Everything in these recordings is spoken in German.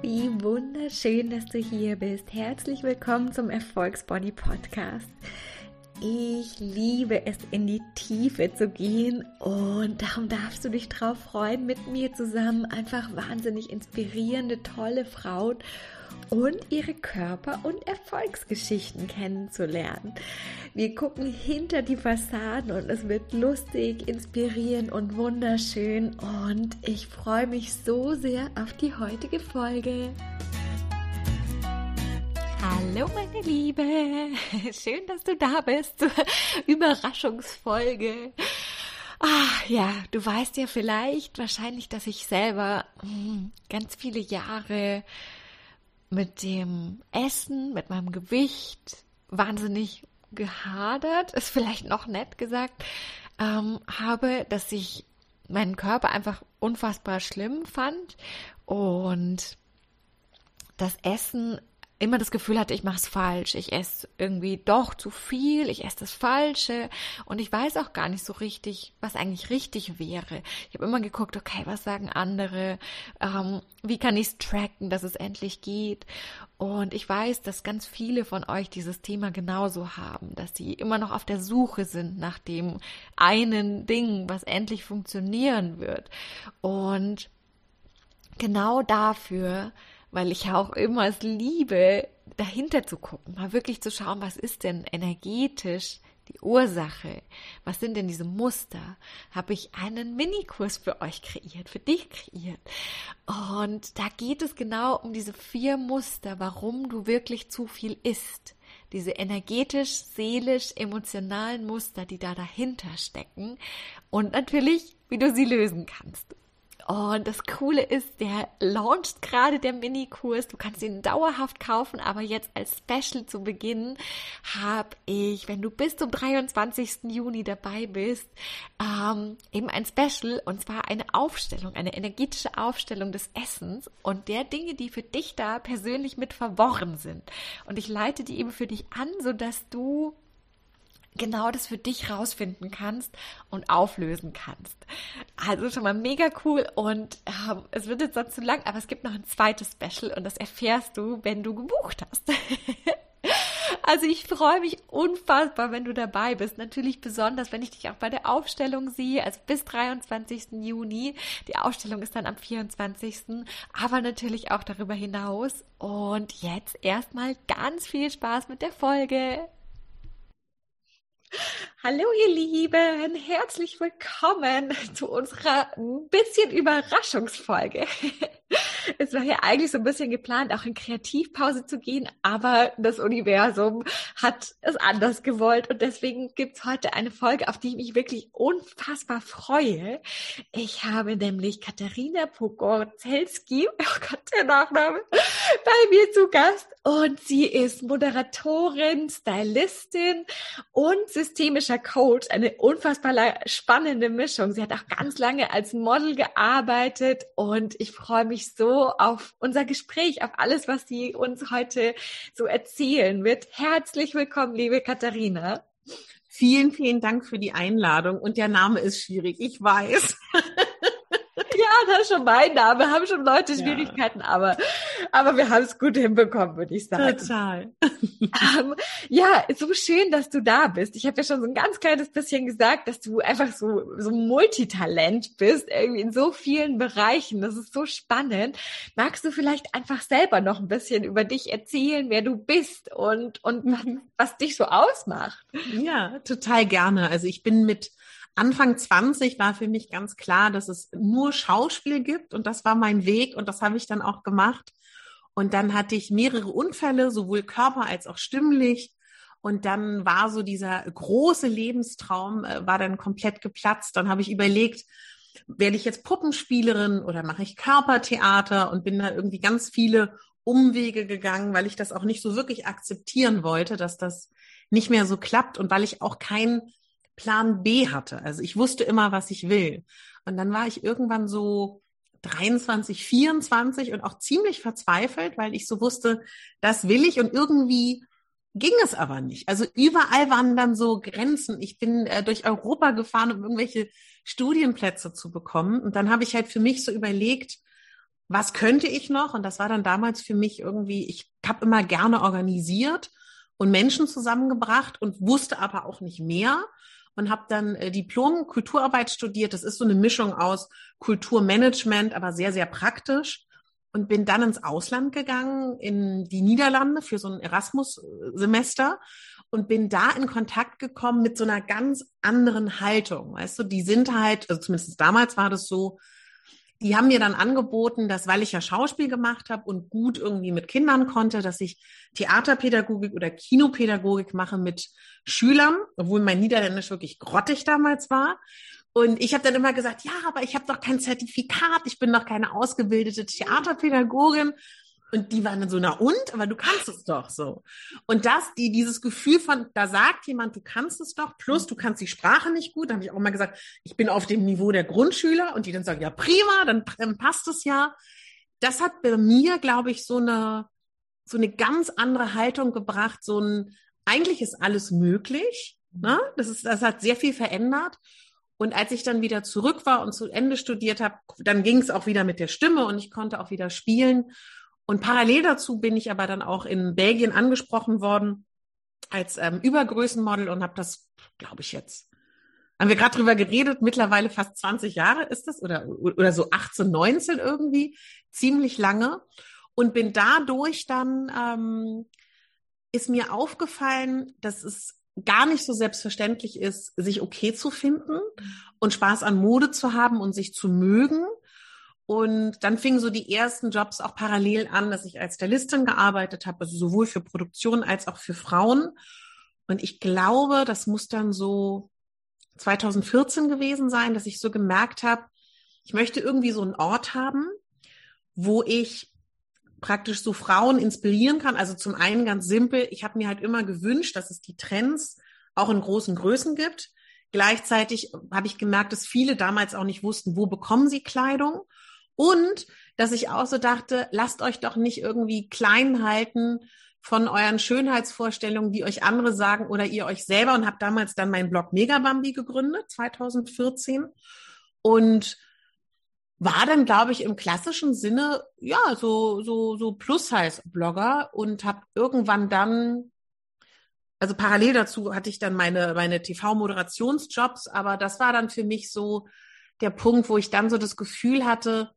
Wie wunderschön, dass du hier bist. Herzlich willkommen zum Erfolgsbody Podcast. Ich liebe es, in die Tiefe zu gehen und darum darfst du dich drauf freuen, mit mir zusammen einfach wahnsinnig inspirierende, tolle Frauen und ihre Körper- und Erfolgsgeschichten kennenzulernen. Wir gucken hinter die Fassaden und es wird lustig, inspirierend und wunderschön und ich freue mich so sehr auf die heutige Folge. Hallo meine Liebe, schön, dass du da bist zur Überraschungsfolge. Ah, ja, du weißt ja vielleicht wahrscheinlich, dass ich selber hm, ganz viele Jahre mit dem Essen, mit meinem Gewicht wahnsinnig gehadert, ist vielleicht noch nett gesagt, ähm, habe, dass ich meinen Körper einfach unfassbar schlimm fand und das Essen immer das Gefühl hatte, ich mache es falsch. Ich esse irgendwie doch zu viel, ich esse das Falsche und ich weiß auch gar nicht so richtig, was eigentlich richtig wäre. Ich habe immer geguckt, okay, was sagen andere? Ähm, wie kann ich es tracken, dass es endlich geht? Und ich weiß, dass ganz viele von euch dieses Thema genauso haben, dass sie immer noch auf der Suche sind nach dem einen Ding, was endlich funktionieren wird. Und genau dafür weil ich auch immer es liebe, dahinter zu gucken, mal wirklich zu schauen, was ist denn energetisch die Ursache, was sind denn diese Muster, habe ich einen Minikurs für euch kreiert, für dich kreiert. Und da geht es genau um diese vier Muster, warum du wirklich zu viel isst. Diese energetisch, seelisch, emotionalen Muster, die da dahinter stecken und natürlich, wie du sie lösen kannst. Und das Coole ist, der launcht gerade der Minikurs. Du kannst ihn dauerhaft kaufen, aber jetzt als Special zu Beginn habe ich, wenn du bis zum 23. Juni dabei bist, ähm, eben ein Special und zwar eine Aufstellung, eine energetische Aufstellung des Essens und der Dinge, die für dich da persönlich mit verworren sind. Und ich leite die eben für dich an, sodass du genau das für dich rausfinden kannst und auflösen kannst. Also schon mal mega cool und äh, es wird jetzt sonst zu lang, aber es gibt noch ein zweites Special und das erfährst du, wenn du gebucht hast. Also ich freue mich unfassbar, wenn du dabei bist. Natürlich besonders, wenn ich dich auch bei der Aufstellung sehe, also bis 23. Juni. Die Ausstellung ist dann am 24. Aber natürlich auch darüber hinaus. Und jetzt erstmal ganz viel Spaß mit der Folge. Hallo ihr Lieben, herzlich willkommen zu unserer ein bisschen Überraschungsfolge. Es war ja eigentlich so ein bisschen geplant, auch in Kreativpause zu gehen, aber das Universum hat es anders gewollt und deswegen gibt's heute eine Folge, auf die ich mich wirklich unfassbar freue. Ich habe nämlich Katharina Pogorzelski, oh Gott, der Nachname, bei mir zu Gast und sie ist Moderatorin, Stylistin und systemischer Coach. Eine unfassbar spannende Mischung. Sie hat auch ganz lange als Model gearbeitet und ich freue mich so auf unser Gespräch, auf alles, was sie uns heute so erzählen wird. Herzlich willkommen, liebe Katharina. Vielen, vielen Dank für die Einladung. Und der Name ist schwierig, ich weiß. das ist schon mein Name, haben schon Leute Schwierigkeiten, ja. aber, aber wir haben es gut hinbekommen, würde ich sagen. Total. ähm, ja, so schön, dass du da bist. Ich habe ja schon so ein ganz kleines bisschen gesagt, dass du einfach so, so Multitalent bist, irgendwie in so vielen Bereichen. Das ist so spannend. Magst du vielleicht einfach selber noch ein bisschen über dich erzählen, wer du bist und, und was, mhm. was dich so ausmacht? Ja, total gerne. Also ich bin mit Anfang 20 war für mich ganz klar, dass es nur Schauspiel gibt und das war mein Weg und das habe ich dann auch gemacht. Und dann hatte ich mehrere Unfälle, sowohl körper als auch stimmlich. Und dann war so dieser große Lebenstraum, äh, war dann komplett geplatzt. Dann habe ich überlegt, werde ich jetzt Puppenspielerin oder mache ich Körpertheater und bin da irgendwie ganz viele Umwege gegangen, weil ich das auch nicht so wirklich akzeptieren wollte, dass das nicht mehr so klappt und weil ich auch kein Plan B hatte. Also ich wusste immer, was ich will. Und dann war ich irgendwann so 23, 24 und auch ziemlich verzweifelt, weil ich so wusste, das will ich und irgendwie ging es aber nicht. Also überall waren dann so Grenzen. Ich bin äh, durch Europa gefahren, um irgendwelche Studienplätze zu bekommen. Und dann habe ich halt für mich so überlegt, was könnte ich noch? Und das war dann damals für mich irgendwie, ich habe immer gerne organisiert und Menschen zusammengebracht und wusste aber auch nicht mehr und habe dann äh, Diplom Kulturarbeit studiert. Das ist so eine Mischung aus Kulturmanagement, aber sehr, sehr praktisch. Und bin dann ins Ausland gegangen, in die Niederlande für so ein Erasmus-Semester und bin da in Kontakt gekommen mit so einer ganz anderen Haltung. Weißt du, die sind halt, also zumindest damals war das so, die haben mir dann angeboten, dass weil ich ja Schauspiel gemacht habe und gut irgendwie mit Kindern konnte, dass ich Theaterpädagogik oder Kinopädagogik mache mit Schülern, obwohl mein Niederländisch wirklich grottig damals war. Und ich habe dann immer gesagt, ja, aber ich habe doch kein Zertifikat, ich bin doch keine ausgebildete Theaterpädagogin. Und die waren dann so, na und? Aber du kannst es doch so. Und das, die, dieses Gefühl von, da sagt jemand, du kannst es doch, plus du kannst die Sprache nicht gut. Da habe ich auch mal gesagt, ich bin auf dem Niveau der Grundschüler und die dann sagen, ja, prima, dann, dann passt es ja. Das hat bei mir, glaube ich, so eine, so eine ganz andere Haltung gebracht, so ein, eigentlich ist alles möglich. Ne? Das, ist, das hat sehr viel verändert. Und als ich dann wieder zurück war und zu Ende studiert habe, dann ging es auch wieder mit der Stimme und ich konnte auch wieder spielen. Und parallel dazu bin ich aber dann auch in Belgien angesprochen worden als ähm, Übergrößenmodel und habe das, glaube ich jetzt, haben wir gerade drüber geredet, mittlerweile fast 20 Jahre ist das oder, oder so 18, 19 irgendwie, ziemlich lange. Und bin dadurch dann, ähm, ist mir aufgefallen, dass es gar nicht so selbstverständlich ist, sich okay zu finden und Spaß an Mode zu haben und sich zu mögen und dann fingen so die ersten Jobs auch parallel an, dass ich als Stylistin gearbeitet habe, also sowohl für Produktion als auch für Frauen. Und ich glaube, das muss dann so 2014 gewesen sein, dass ich so gemerkt habe, ich möchte irgendwie so einen Ort haben, wo ich praktisch so Frauen inspirieren kann. Also zum einen ganz simpel, ich habe mir halt immer gewünscht, dass es die Trends auch in großen Größen gibt. Gleichzeitig habe ich gemerkt, dass viele damals auch nicht wussten, wo bekommen sie Kleidung. Und dass ich auch so dachte, lasst euch doch nicht irgendwie klein halten von euren Schönheitsvorstellungen, die euch andere sagen oder ihr euch selber und habe damals dann meinen Blog Megabambi gegründet, 2014. Und war dann, glaube ich, im klassischen Sinne, ja, so, so, so Plus-Size-Blogger und habe irgendwann dann, also parallel dazu hatte ich dann meine, meine TV-Moderationsjobs, aber das war dann für mich so der Punkt, wo ich dann so das Gefühl hatte,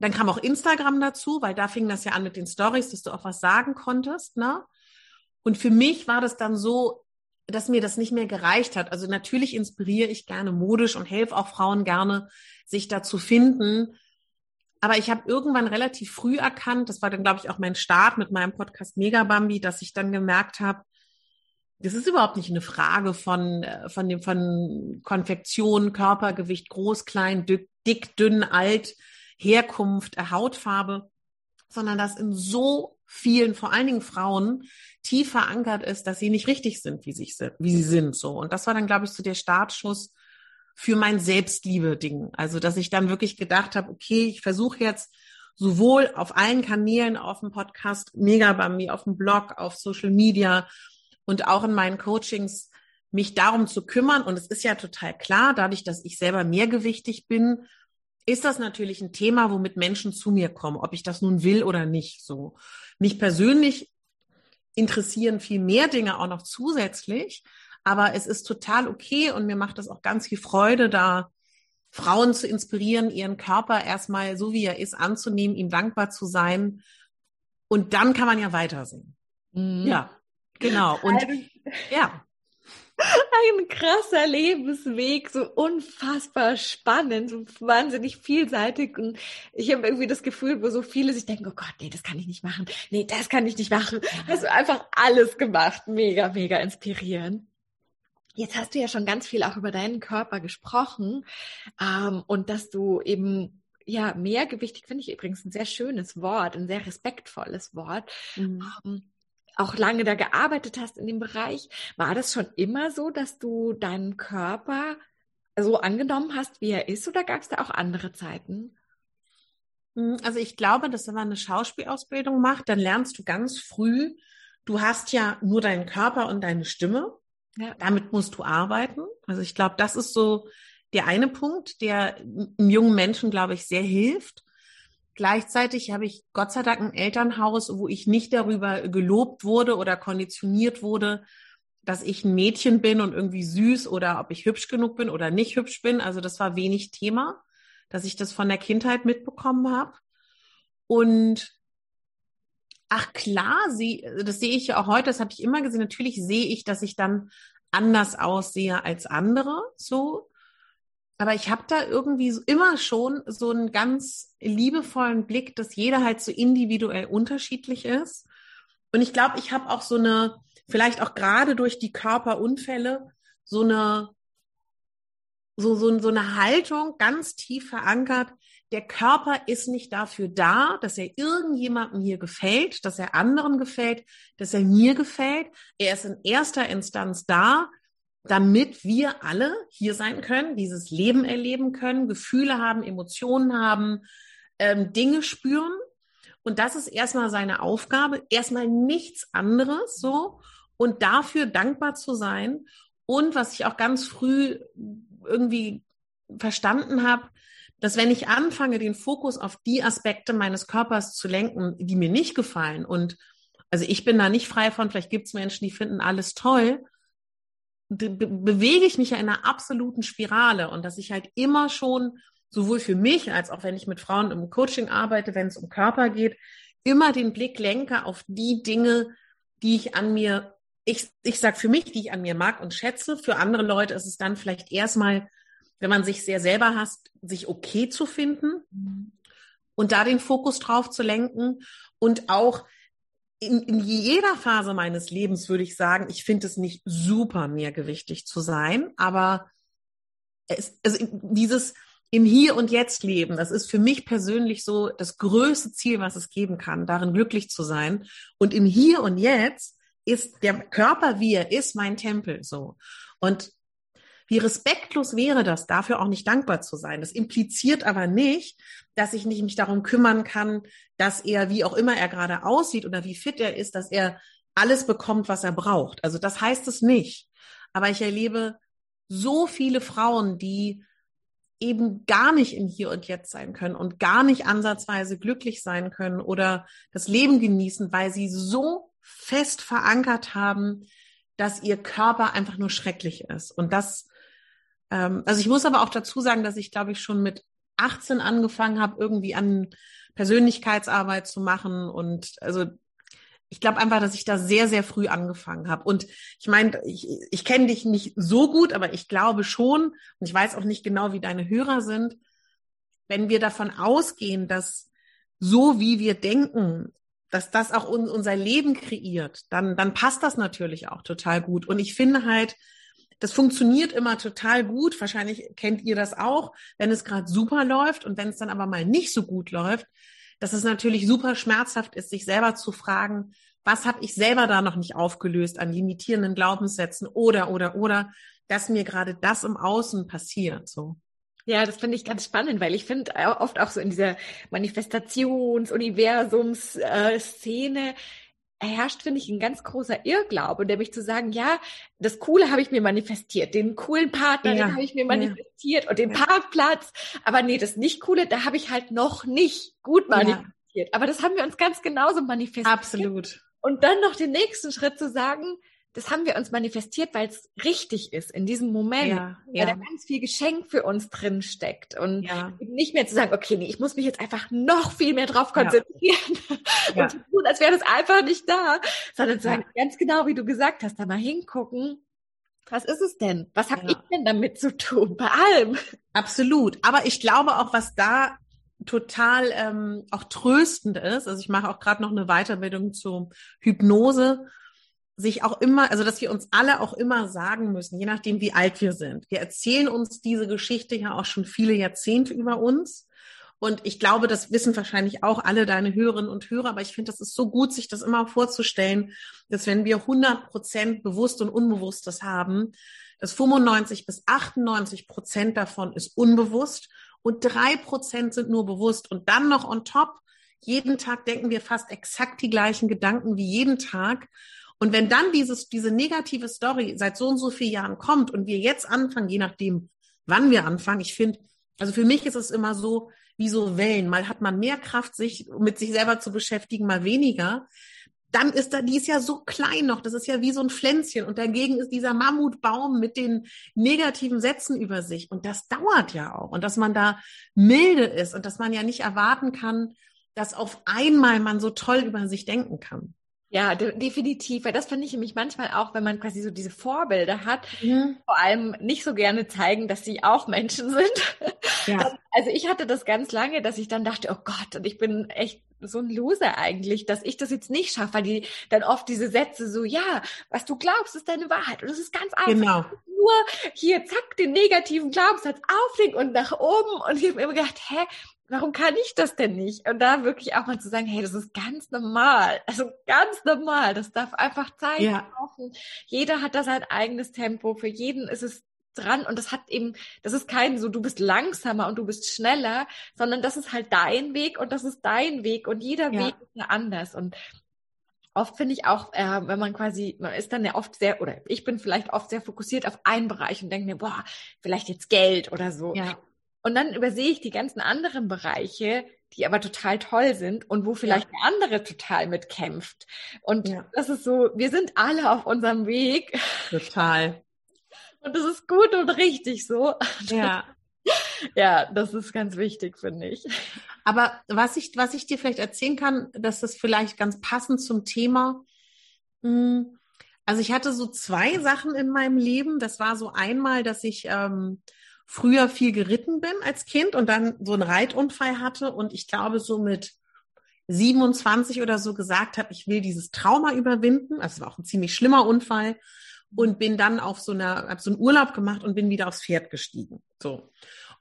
dann kam auch Instagram dazu, weil da fing das ja an mit den Stories, dass du auch was sagen konntest, ne? Und für mich war das dann so, dass mir das nicht mehr gereicht hat. Also natürlich inspiriere ich gerne modisch und helfe auch Frauen gerne, sich da zu finden. Aber ich habe irgendwann relativ früh erkannt, das war dann, glaube ich, auch mein Start mit meinem Podcast Megabambi, dass ich dann gemerkt habe, das ist überhaupt nicht eine Frage von, äh, von dem, von Konfektion, Körpergewicht, groß, klein, dick dünn, alt. Herkunft, Hautfarbe, sondern dass in so vielen, vor allen Dingen Frauen, tief verankert ist, dass sie nicht richtig sind, wie, sich, wie sie sind. So. Und das war dann, glaube ich, so der Startschuss für mein Selbstliebe-Ding. Also, dass ich dann wirklich gedacht habe, okay, ich versuche jetzt sowohl auf allen Kanälen, auf dem Podcast Mega bei mir, auf dem Blog, auf Social Media und auch in meinen Coachings, mich darum zu kümmern. Und es ist ja total klar, dadurch, dass ich selber mehrgewichtig bin, ist das natürlich ein Thema, womit Menschen zu mir kommen, ob ich das nun will oder nicht. So. Mich persönlich interessieren viel mehr Dinge auch noch zusätzlich, aber es ist total okay und mir macht das auch ganz viel Freude, da Frauen zu inspirieren, ihren Körper erstmal so wie er ist anzunehmen, ihm dankbar zu sein. Und dann kann man ja weitersehen. Mhm. Ja, genau. Und also ja. Ein krasser Lebensweg, so unfassbar spannend, so wahnsinnig vielseitig. Und ich habe irgendwie das Gefühl, wo so viele sich denken, oh Gott, nee, das kann ich nicht machen. Nee, das kann ich nicht machen. Hast du einfach alles gemacht. Mega, mega inspirierend. Jetzt hast du ja schon ganz viel auch über deinen Körper gesprochen ähm, und dass du eben ja mehrgewichtig finde ich übrigens ein sehr schönes Wort, ein sehr respektvolles Wort. Mhm. Ähm, auch lange da gearbeitet hast in dem Bereich, war das schon immer so, dass du deinen Körper so angenommen hast, wie er ist, oder gab es da auch andere Zeiten? Hm, also ich glaube, dass wenn man eine Schauspielausbildung macht, dann lernst du ganz früh, du hast ja nur deinen Körper und deine Stimme. Ja. Damit musst du arbeiten. Also ich glaube, das ist so der eine Punkt, der jungen Menschen, glaube ich, sehr hilft. Gleichzeitig habe ich Gott sei Dank ein Elternhaus, wo ich nicht darüber gelobt wurde oder konditioniert wurde, dass ich ein Mädchen bin und irgendwie süß oder ob ich hübsch genug bin oder nicht hübsch bin. Also das war wenig Thema, dass ich das von der Kindheit mitbekommen habe. Und ach klar, das sehe ich ja auch heute, das habe ich immer gesehen. Natürlich sehe ich, dass ich dann anders aussehe als andere, so. Aber ich habe da irgendwie immer schon so einen ganz liebevollen Blick, dass jeder halt so individuell unterschiedlich ist. Und ich glaube, ich habe auch so eine, vielleicht auch gerade durch die Körperunfälle, so eine, so, so, so eine Haltung ganz tief verankert. Der Körper ist nicht dafür da, dass er irgendjemandem hier gefällt, dass er anderen gefällt, dass er mir gefällt. Er ist in erster Instanz da, damit wir alle hier sein können, dieses Leben erleben können, Gefühle haben, Emotionen haben, ähm, Dinge spüren. Und das ist erstmal seine Aufgabe, erstmal nichts anderes so und dafür dankbar zu sein. Und was ich auch ganz früh irgendwie verstanden habe, dass wenn ich anfange, den Fokus auf die Aspekte meines Körpers zu lenken, die mir nicht gefallen und also ich bin da nicht frei von, vielleicht gibt es Menschen, die finden alles toll, be bewege ich mich ja in einer absoluten Spirale und dass ich halt immer schon, sowohl für mich als auch wenn ich mit Frauen im Coaching arbeite, wenn es um Körper geht, immer den Blick lenke auf die Dinge, die ich an mir, ich, ich sag für mich, die ich an mir mag und schätze. Für andere Leute ist es dann vielleicht erstmal, wenn man sich sehr selber hasst, sich okay zu finden mhm. und da den Fokus drauf zu lenken und auch in, in jeder Phase meines Lebens würde ich sagen, ich finde es nicht super mehrgewichtig zu sein, aber es, also dieses im Hier und Jetzt leben, das ist für mich persönlich so das größte Ziel, was es geben kann, darin glücklich zu sein. Und im Hier und Jetzt ist der Körper, wie er ist, mein Tempel so. Und wie respektlos wäre das, dafür auch nicht dankbar zu sein. Das impliziert aber nicht, dass ich nicht mich darum kümmern kann, dass er, wie auch immer er gerade aussieht oder wie fit er ist, dass er alles bekommt, was er braucht. Also das heißt es nicht. Aber ich erlebe so viele Frauen, die eben gar nicht im Hier und Jetzt sein können und gar nicht ansatzweise glücklich sein können oder das Leben genießen, weil sie so fest verankert haben, dass ihr Körper einfach nur schrecklich ist. Und das ähm, also ich muss aber auch dazu sagen, dass ich, glaube ich, schon mit 18 angefangen habe, irgendwie an Persönlichkeitsarbeit zu machen. Und also ich glaube einfach, dass ich da sehr, sehr früh angefangen habe. Und ich meine, ich, ich kenne dich nicht so gut, aber ich glaube schon, und ich weiß auch nicht genau, wie deine Hörer sind, wenn wir davon ausgehen, dass so wie wir denken, dass das auch unser Leben kreiert, dann, dann passt das natürlich auch total gut. Und ich finde halt, das funktioniert immer total gut. Wahrscheinlich kennt ihr das auch, wenn es gerade super läuft und wenn es dann aber mal nicht so gut läuft, dass es natürlich super schmerzhaft ist, sich selber zu fragen, was habe ich selber da noch nicht aufgelöst an limitierenden Glaubenssätzen oder oder oder, dass mir gerade das im Außen passiert. So. Ja, das finde ich ganz spannend, weil ich finde oft auch so in dieser Manifestations-Universums-Szene, äh, herrscht, finde ich, ein ganz großer Irrglaube, nämlich zu sagen, ja, das Coole habe ich mir manifestiert, den coolen Partner, ja. den habe ich mir manifestiert ja. und den Parkplatz, aber nee, das nicht Coole, da habe ich halt noch nicht gut manifestiert. Ja. Aber das haben wir uns ganz genauso manifestiert. Absolut. Und dann noch den nächsten Schritt zu sagen, das haben wir uns manifestiert, weil es richtig ist in diesem Moment, ja, ja. weil da ganz viel Geschenk für uns drin steckt und ja. nicht mehr zu sagen, okay, nee, ich muss mich jetzt einfach noch viel mehr drauf konzentrieren und tun, als wäre das einfach nicht da, sondern zu sagen, ganz genau, wie du gesagt hast, da mal hingucken, was ist es denn? Was habe ich denn damit zu tun? Bei allem. Absolut. Aber ich glaube auch, was da total ähm, auch tröstend ist. Also ich mache auch gerade noch eine Weiterbildung zur Hypnose sich auch immer, also dass wir uns alle auch immer sagen müssen, je nachdem wie alt wir sind. Wir erzählen uns diese Geschichte ja auch schon viele Jahrzehnte über uns. Und ich glaube, das wissen wahrscheinlich auch alle deine Hörerinnen und Hörer, aber ich finde, das ist so gut, sich das immer vorzustellen, dass wenn wir 100 Prozent bewusst und Unbewusstes haben, dass 95 bis 98 Prozent davon ist unbewusst und drei Prozent sind nur bewusst und dann noch on top. Jeden Tag denken wir fast exakt die gleichen Gedanken wie jeden Tag. Und wenn dann dieses, diese negative Story seit so und so vielen Jahren kommt und wir jetzt anfangen, je nachdem, wann wir anfangen, ich finde, also für mich ist es immer so, wie so Wellen. Mal hat man mehr Kraft, sich mit sich selber zu beschäftigen, mal weniger. Dann ist da, die ist ja so klein noch, das ist ja wie so ein Pflänzchen. Und dagegen ist dieser Mammutbaum mit den negativen Sätzen über sich. Und das dauert ja auch. Und dass man da milde ist und dass man ja nicht erwarten kann, dass auf einmal man so toll über sich denken kann. Ja, de definitiv. Weil das finde ich nämlich manchmal auch, wenn man quasi so diese Vorbilder hat, mhm. vor allem nicht so gerne zeigen, dass sie auch Menschen sind. Ja. Also ich hatte das ganz lange, dass ich dann dachte, oh Gott, und ich bin echt so ein Loser eigentlich, dass ich das jetzt nicht schaffe, weil die dann oft diese Sätze so, ja, was du glaubst, ist deine Wahrheit. Und das ist ganz einfach. Genau. Nur hier, zack, den negativen Glaubenssatz auflegen und nach oben. Und ich habe mir immer gedacht, hä, warum kann ich das denn nicht? Und da wirklich auch mal zu sagen, hey, das ist ganz normal. Also ganz normal. Das darf einfach Zeit ja. brauchen. Jeder hat da sein eigenes Tempo. Für jeden ist es dran und das hat eben, das ist kein so, du bist langsamer und du bist schneller, sondern das ist halt dein Weg und das ist dein Weg und jeder ja. Weg ist ja anders und oft finde ich auch, äh, wenn man quasi, man ist dann ja oft sehr, oder ich bin vielleicht oft sehr fokussiert auf einen Bereich und denke mir, boah, vielleicht jetzt Geld oder so. Ja. Und dann übersehe ich die ganzen anderen Bereiche, die aber total toll sind und wo vielleicht ja. der andere total mitkämpft. Und ja. das ist so, wir sind alle auf unserem Weg. Total. Und das ist gut und richtig so. Ja. Ja, das ist ganz wichtig, finde ich. Aber was ich, was ich dir vielleicht erzählen kann, dass das vielleicht ganz passend zum Thema. Hm, also ich hatte so zwei Sachen in meinem Leben. Das war so einmal, dass ich ähm, früher viel geritten bin als Kind und dann so einen Reitunfall hatte und ich glaube so mit 27 oder so gesagt habe, ich will dieses Trauma überwinden. Also war auch ein ziemlich schlimmer Unfall und bin dann auf so einer, habe so einen Urlaub gemacht und bin wieder aufs Pferd gestiegen. So.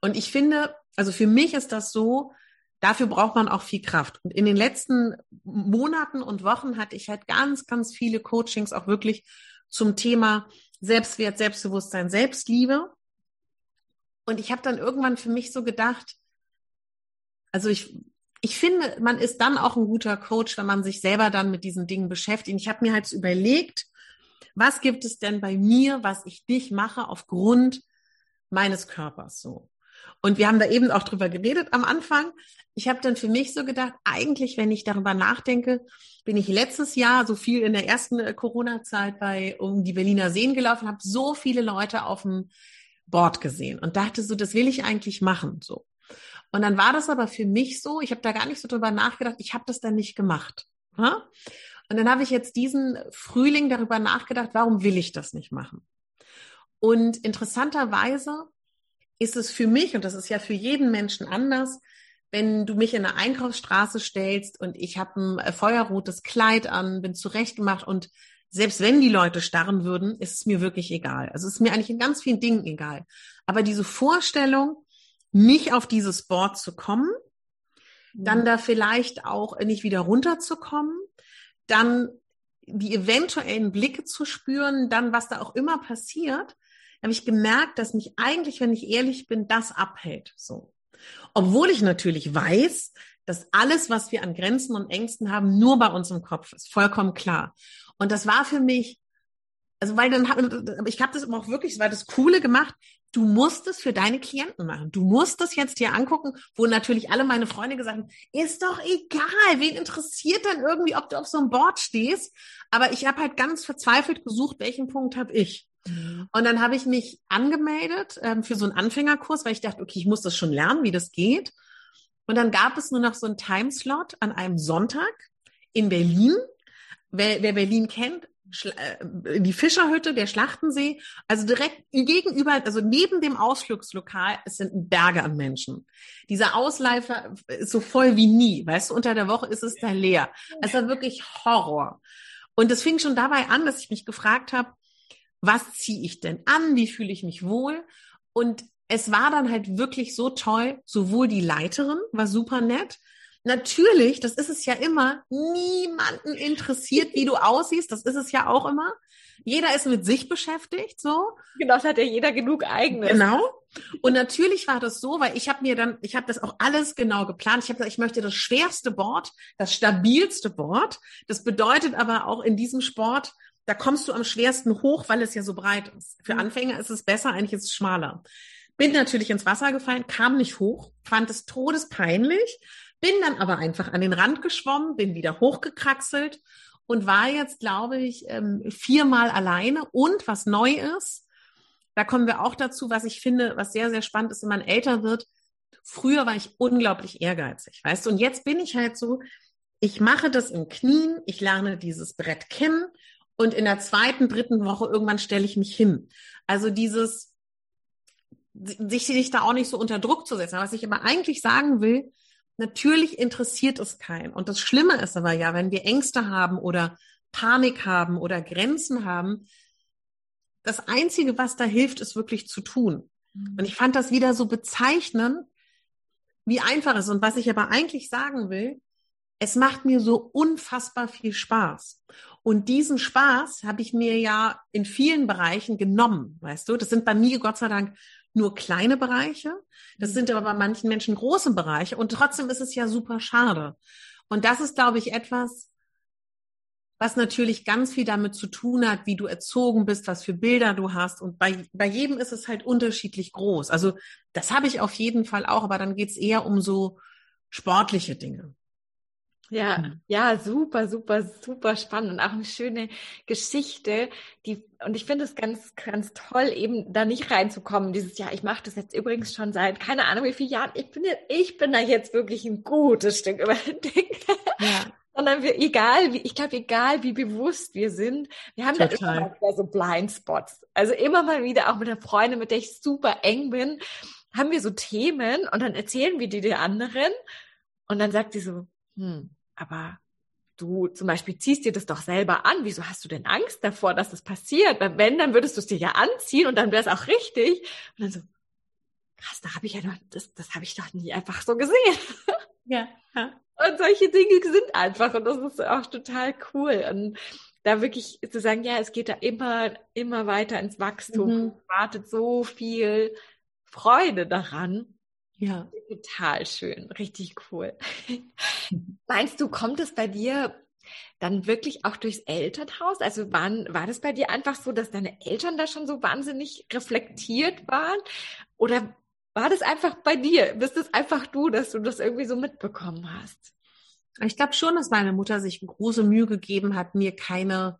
Und ich finde, also für mich ist das so, dafür braucht man auch viel Kraft. Und in den letzten Monaten und Wochen hatte ich halt ganz, ganz viele Coachings auch wirklich zum Thema Selbstwert, Selbstbewusstsein, Selbstliebe. Und ich habe dann irgendwann für mich so gedacht, also ich, ich finde, man ist dann auch ein guter Coach, wenn man sich selber dann mit diesen Dingen beschäftigt. Ich habe mir halt überlegt, was gibt es denn bei mir, was ich dich mache aufgrund meines Körpers so. Und wir haben da eben auch drüber geredet am Anfang. Ich habe dann für mich so gedacht, eigentlich, wenn ich darüber nachdenke, bin ich letztes Jahr so viel in der ersten äh, Corona-Zeit bei um die Berliner Seen gelaufen, habe so viele Leute auf dem Board gesehen und dachte so, das will ich eigentlich machen, so. Und dann war das aber für mich so, ich habe da gar nicht so drüber nachgedacht, ich habe das dann nicht gemacht. Ja? Und dann habe ich jetzt diesen Frühling darüber nachgedacht, warum will ich das nicht machen? Und interessanterweise ist es für mich, und das ist ja für jeden Menschen anders, wenn du mich in eine Einkaufsstraße stellst und ich habe ein äh, feuerrotes Kleid an, bin zurechtgemacht und selbst wenn die Leute starren würden, ist es mir wirklich egal. Also es ist mir eigentlich in ganz vielen Dingen egal. Aber diese Vorstellung, nicht auf dieses Board zu kommen, dann mhm. da vielleicht auch nicht wieder runterzukommen, dann die eventuellen Blicke zu spüren, dann was da auch immer passiert, habe ich gemerkt, dass mich eigentlich, wenn ich ehrlich bin, das abhält. So. Obwohl ich natürlich weiß, dass alles, was wir an Grenzen und Ängsten haben, nur bei uns im Kopf ist. Vollkommen klar. Und das war für mich, also weil dann habe ich habe das immer auch wirklich, es war das Coole gemacht. Du musst es für deine Klienten machen. Du musst es jetzt dir angucken, wo natürlich alle meine Freunde gesagt haben, ist doch egal, wen interessiert dann irgendwie, ob du auf so einem Board stehst. Aber ich habe halt ganz verzweifelt gesucht, welchen Punkt habe ich. Mhm. Und dann habe ich mich angemeldet ähm, für so einen Anfängerkurs, weil ich dachte, okay, ich muss das schon lernen, wie das geht. Und dann gab es nur noch so einen Timeslot an einem Sonntag in Berlin wer, wer Berlin kennt, äh, die Fischerhütte, der Schlachtensee, also direkt gegenüber, also neben dem Ausflugslokal, es sind Berge an Menschen. Dieser Ausleifer ist so voll wie nie, weißt du, unter der Woche ist es da leer. Es war wirklich Horror. Und es fing schon dabei an, dass ich mich gefragt habe, was ziehe ich denn an? Wie fühle ich mich wohl? Und es war dann halt wirklich so toll, sowohl die Leiterin war super nett, Natürlich, das ist es ja immer, niemanden interessiert, wie du aussiehst, das ist es ja auch immer. Jeder ist mit sich beschäftigt, so. Genau, das hat ja jeder genug eigenes. Genau. Und natürlich war das so, weil ich habe mir dann, ich habe das auch alles genau geplant. Ich habe gesagt, ich möchte das schwerste Board, das stabilste Board. Das bedeutet aber auch in diesem Sport, da kommst du am schwersten hoch, weil es ja so breit ist. Für mhm. Anfänger ist es besser, eigentlich ist es schmaler. bin natürlich ins Wasser gefallen, kam nicht hoch, fand es todespeinlich, bin dann aber einfach an den Rand geschwommen, bin wieder hochgekraxelt und war jetzt, glaube ich, ähm, viermal alleine. Und was neu ist, da kommen wir auch dazu, was ich finde, was sehr, sehr spannend ist, wenn man älter wird. Früher war ich unglaublich ehrgeizig, weißt du, und jetzt bin ich halt so, ich mache das im Knien, ich lerne dieses Brett kennen und in der zweiten, dritten Woche irgendwann stelle ich mich hin. Also dieses, sich nicht da auch nicht so unter Druck zu setzen. Was ich aber eigentlich sagen will, natürlich interessiert es keinen. Und das Schlimme ist aber ja, wenn wir Ängste haben oder Panik haben oder Grenzen haben, das Einzige, was da hilft, ist wirklich zu tun. Mhm. Und ich fand das wieder so bezeichnend, wie einfach es ist. Und was ich aber eigentlich sagen will, es macht mir so unfassbar viel Spaß. Und diesen Spaß habe ich mir ja in vielen Bereichen genommen, weißt du? Das sind bei mir Gott sei Dank nur kleine Bereiche. Das mhm. sind aber bei manchen Menschen große Bereiche. Und trotzdem ist es ja super schade. Und das ist, glaube ich, etwas, was natürlich ganz viel damit zu tun hat, wie du erzogen bist, was für Bilder du hast. Und bei, bei jedem ist es halt unterschiedlich groß. Also das habe ich auf jeden Fall auch, aber dann geht es eher um so sportliche Dinge. Ja, ja, super, super, super spannend und auch eine schöne Geschichte, die und ich finde es ganz, ganz toll, eben da nicht reinzukommen. Dieses Jahr, ich mache das jetzt übrigens schon seit keine Ahnung wie vielen Jahren. Ich bin, ich bin da jetzt wirklich ein gutes Stück über den Ding. Ja. Sondern wir, egal wie, ich glaube, egal wie bewusst wir sind, wir haben Total. da immer mal wieder so Blindspots. Also immer mal wieder, auch mit einer Freundin, mit der ich super eng bin, haben wir so Themen und dann erzählen wir die der anderen und dann sagt sie so, hm, aber du zum Beispiel ziehst dir das doch selber an. Wieso hast du denn Angst davor, dass das passiert? Weil wenn, dann würdest du es dir ja anziehen und dann wäre es auch richtig. Und dann so, krass, da habe ich ja noch, das, das habe ich doch nie einfach so gesehen. Ja. ja. Und solche Dinge sind einfach und das ist auch total cool. Und da wirklich zu sagen, ja, es geht da immer, immer weiter ins Wachstum. Mhm. Wartet so viel Freude daran. Ja. Total schön, richtig cool. Meinst du, kommt es bei dir dann wirklich auch durchs Elternhaus? Also waren, war das bei dir einfach so, dass deine Eltern da schon so wahnsinnig reflektiert waren? Oder war das einfach bei dir? Bist es einfach du, dass du das irgendwie so mitbekommen hast? Ich glaube schon, dass meine Mutter sich große Mühe gegeben hat, mir keine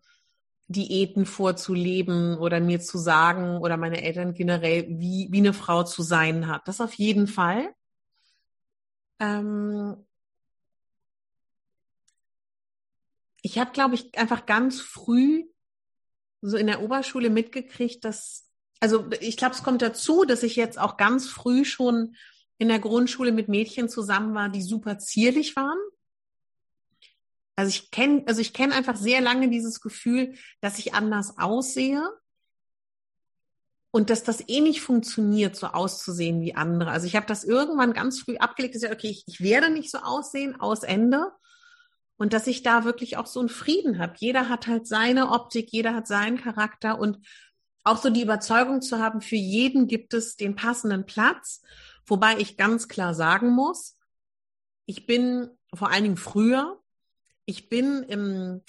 Diäten vorzuleben oder mir zu sagen oder meine Eltern generell, wie, wie eine Frau zu sein hat. Das auf jeden Fall. Ähm ich habe, glaube ich, einfach ganz früh so in der Oberschule mitgekriegt, dass, also ich glaube, es kommt dazu, dass ich jetzt auch ganz früh schon in der Grundschule mit Mädchen zusammen war, die super zierlich waren. Also ich kenne, also ich kenne einfach sehr lange dieses Gefühl, dass ich anders aussehe und dass das eh nicht funktioniert, so auszusehen wie andere. Also ich habe das irgendwann ganz früh abgelegt, dass ich, okay, ich, ich werde nicht so aussehen, aus Ende. Und dass ich da wirklich auch so einen Frieden habe. Jeder hat halt seine Optik, jeder hat seinen Charakter und auch so die Überzeugung zu haben, für jeden gibt es den passenden Platz. Wobei ich ganz klar sagen muss, ich bin vor allen Dingen früher ich bin im,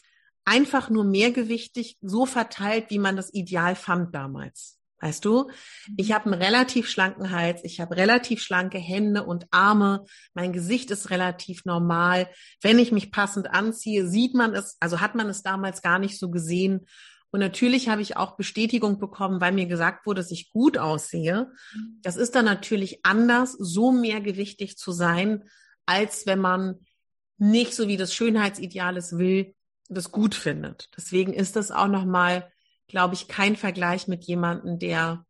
einfach nur mehrgewichtig so verteilt, wie man das ideal fand damals. Weißt du, ich mhm. habe einen relativ schlanken Hals, ich habe relativ schlanke Hände und Arme, mein Gesicht ist relativ normal. Wenn ich mich passend anziehe, sieht man es, also hat man es damals gar nicht so gesehen. Und natürlich habe ich auch Bestätigung bekommen, weil mir gesagt wurde, dass ich gut aussehe. Mhm. Das ist dann natürlich anders, so mehrgewichtig zu sein, als wenn man nicht so wie das Schönheitsideal es will, das gut findet. Deswegen ist das auch nochmal, glaube ich, kein Vergleich mit jemandem, der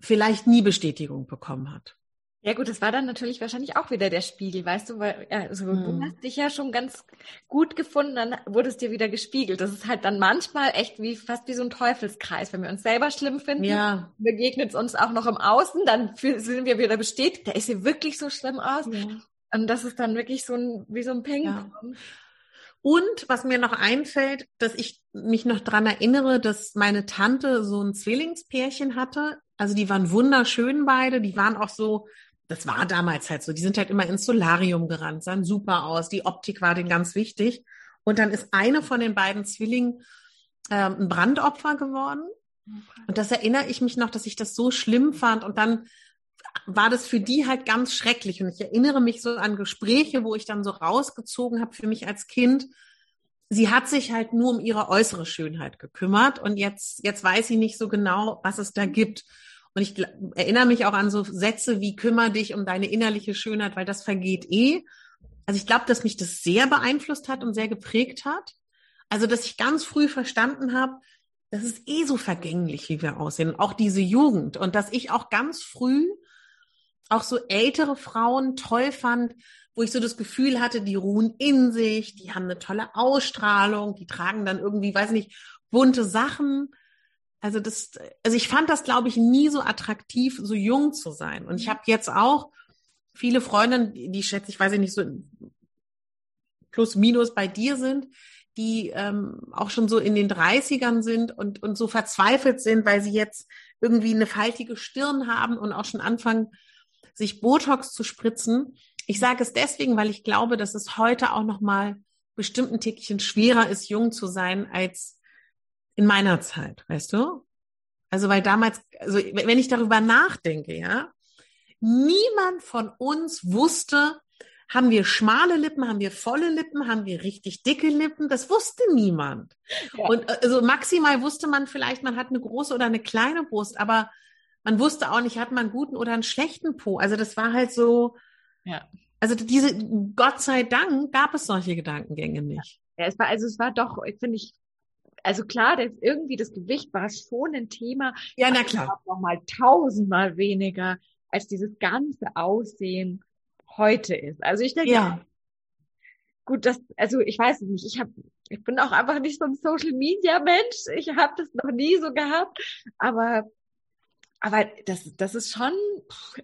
vielleicht nie Bestätigung bekommen hat. Ja gut, das war dann natürlich wahrscheinlich auch wieder der Spiegel, weißt du, weil also hm. du hast dich ja schon ganz gut gefunden, dann wurde es dir wieder gespiegelt. Das ist halt dann manchmal echt wie fast wie so ein Teufelskreis, wenn wir uns selber schlimm finden, ja. begegnet es uns auch noch im Außen, dann sind wir wieder bestätigt, der ist ja wirklich so schlimm aus. Ja. Und das ist dann wirklich so ein, wie so ein Ping-Pong. Ja. Und was mir noch einfällt, dass ich mich noch dran erinnere, dass meine Tante so ein Zwillingspärchen hatte. Also die waren wunderschön beide. Die waren auch so, das war damals halt so. Die sind halt immer ins Solarium gerannt, sahen super aus. Die Optik war denen ganz wichtig. Und dann ist eine von den beiden Zwillingen ähm, ein Brandopfer geworden. Und das erinnere ich mich noch, dass ich das so schlimm fand. Und dann war das für die halt ganz schrecklich. Und ich erinnere mich so an Gespräche, wo ich dann so rausgezogen habe für mich als Kind. Sie hat sich halt nur um ihre äußere Schönheit gekümmert und jetzt, jetzt weiß sie nicht so genau, was es da gibt. Und ich erinnere mich auch an so Sätze wie kümmere dich um deine innerliche Schönheit, weil das vergeht eh. Also ich glaube, dass mich das sehr beeinflusst hat und sehr geprägt hat. Also, dass ich ganz früh verstanden habe, das ist eh so vergänglich, wie wir aussehen. Auch diese Jugend. Und dass ich auch ganz früh auch so ältere Frauen toll fand, wo ich so das Gefühl hatte, die ruhen in sich, die haben eine tolle Ausstrahlung, die tragen dann irgendwie, weiß nicht, bunte Sachen. Also das, also ich fand das, glaube ich, nie so attraktiv, so jung zu sein. Und ich habe jetzt auch viele Freundinnen, die schätze ich, weiß ich nicht, so plus minus bei dir sind, die ähm, auch schon so in den 30ern sind und, und so verzweifelt sind, weil sie jetzt irgendwie eine faltige Stirn haben und auch schon anfangen, sich Botox zu spritzen. Ich sage es deswegen, weil ich glaube, dass es heute auch noch mal bestimmt ein Tickchen schwerer ist, jung zu sein als in meiner Zeit, weißt du? Also weil damals, also wenn ich darüber nachdenke, ja, niemand von uns wusste, haben wir schmale Lippen, haben wir volle Lippen, haben wir richtig dicke Lippen? Das wusste niemand. Ja. Und also maximal wusste man vielleicht, man hat eine große oder eine kleine Brust, aber man wusste auch nicht, hat man einen guten oder einen schlechten Po. Also das war halt so. Ja. Also diese, Gott sei Dank gab es solche Gedankengänge nicht. Ja, es war, also es war doch, finde ich, also klar, das, irgendwie das Gewicht war schon ein Thema. Ja, na klar. Noch mal tausendmal weniger als dieses ganze Aussehen heute ist. Also ich denke, ja. gut, das, also ich weiß es nicht. Ich habe, ich bin auch einfach nicht so ein Social Media Mensch. Ich habe das noch nie so gehabt, aber aber das, das ist schon,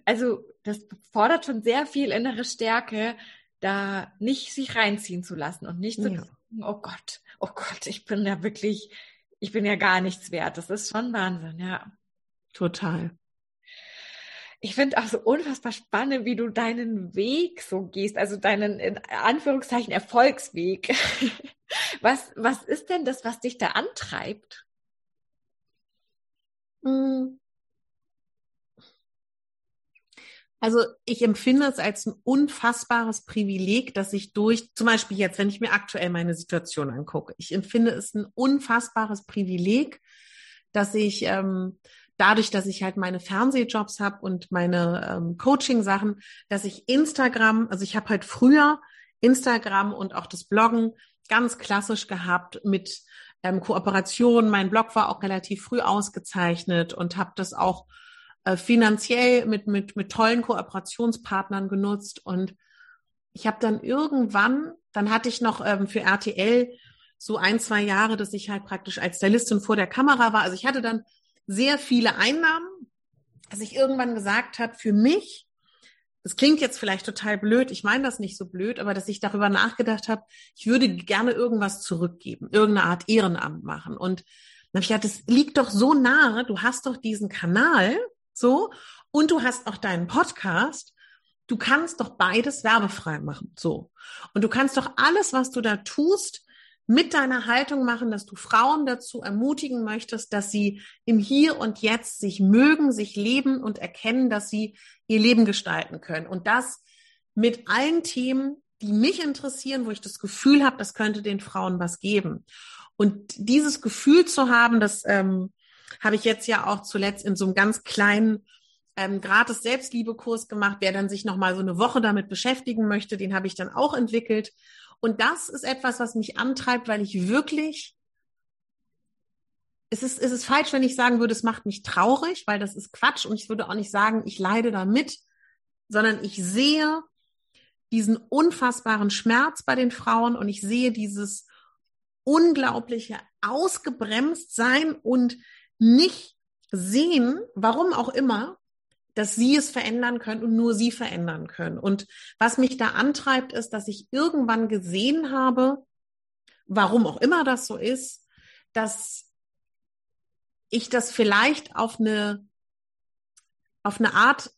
also das fordert schon sehr viel innere Stärke, da nicht sich reinziehen zu lassen und nicht ja. zu denken, oh Gott, oh Gott, ich bin ja wirklich, ich bin ja gar nichts wert. Das ist schon Wahnsinn, ja. Total. Ich finde auch so unfassbar spannend, wie du deinen Weg so gehst, also deinen in Anführungszeichen Erfolgsweg. Was, was ist denn das, was dich da antreibt? Hm. Also ich empfinde es als ein unfassbares Privileg, dass ich durch, zum Beispiel jetzt, wenn ich mir aktuell meine Situation angucke, ich empfinde es ein unfassbares Privileg, dass ich ähm, dadurch, dass ich halt meine Fernsehjobs habe und meine ähm, Coaching-Sachen, dass ich Instagram, also ich habe halt früher Instagram und auch das Bloggen ganz klassisch gehabt mit ähm, Kooperation. Mein Blog war auch relativ früh ausgezeichnet und habe das auch äh, finanziell mit, mit, mit tollen Kooperationspartnern genutzt. Und ich habe dann irgendwann, dann hatte ich noch ähm, für RTL so ein, zwei Jahre, dass ich halt praktisch als Stylistin vor der Kamera war. Also ich hatte dann sehr viele Einnahmen, dass ich irgendwann gesagt habe, für mich, das klingt jetzt vielleicht total blöd, ich meine das nicht so blöd, aber dass ich darüber nachgedacht habe, ich würde gerne irgendwas zurückgeben, irgendeine Art Ehrenamt machen. Und dann habe ich gedacht, das liegt doch so nahe, du hast doch diesen Kanal, so, und du hast auch deinen Podcast. Du kannst doch beides werbefrei machen. So. Und du kannst doch alles, was du da tust, mit deiner Haltung machen, dass du Frauen dazu ermutigen möchtest, dass sie im Hier und Jetzt sich mögen, sich leben und erkennen, dass sie ihr Leben gestalten können. Und das mit allen Themen, die mich interessieren, wo ich das Gefühl habe, das könnte den Frauen was geben. Und dieses Gefühl zu haben, das ähm, habe ich jetzt ja auch zuletzt in so einem ganz kleinen ähm, gratis Selbstliebekurs gemacht. Wer dann sich noch mal so eine Woche damit beschäftigen möchte, den habe ich dann auch entwickelt. Und das ist etwas, was mich antreibt, weil ich wirklich es ist, es ist falsch, wenn ich sagen würde, es macht mich traurig, weil das ist Quatsch und ich würde auch nicht sagen, ich leide damit, sondern ich sehe diesen unfassbaren Schmerz bei den Frauen und ich sehe dieses unglaubliche ausgebremst sein und nicht sehen, warum auch immer, dass sie es verändern können und nur sie verändern können. Und was mich da antreibt, ist, dass ich irgendwann gesehen habe, warum auch immer das so ist, dass ich das vielleicht auf eine, auf eine Art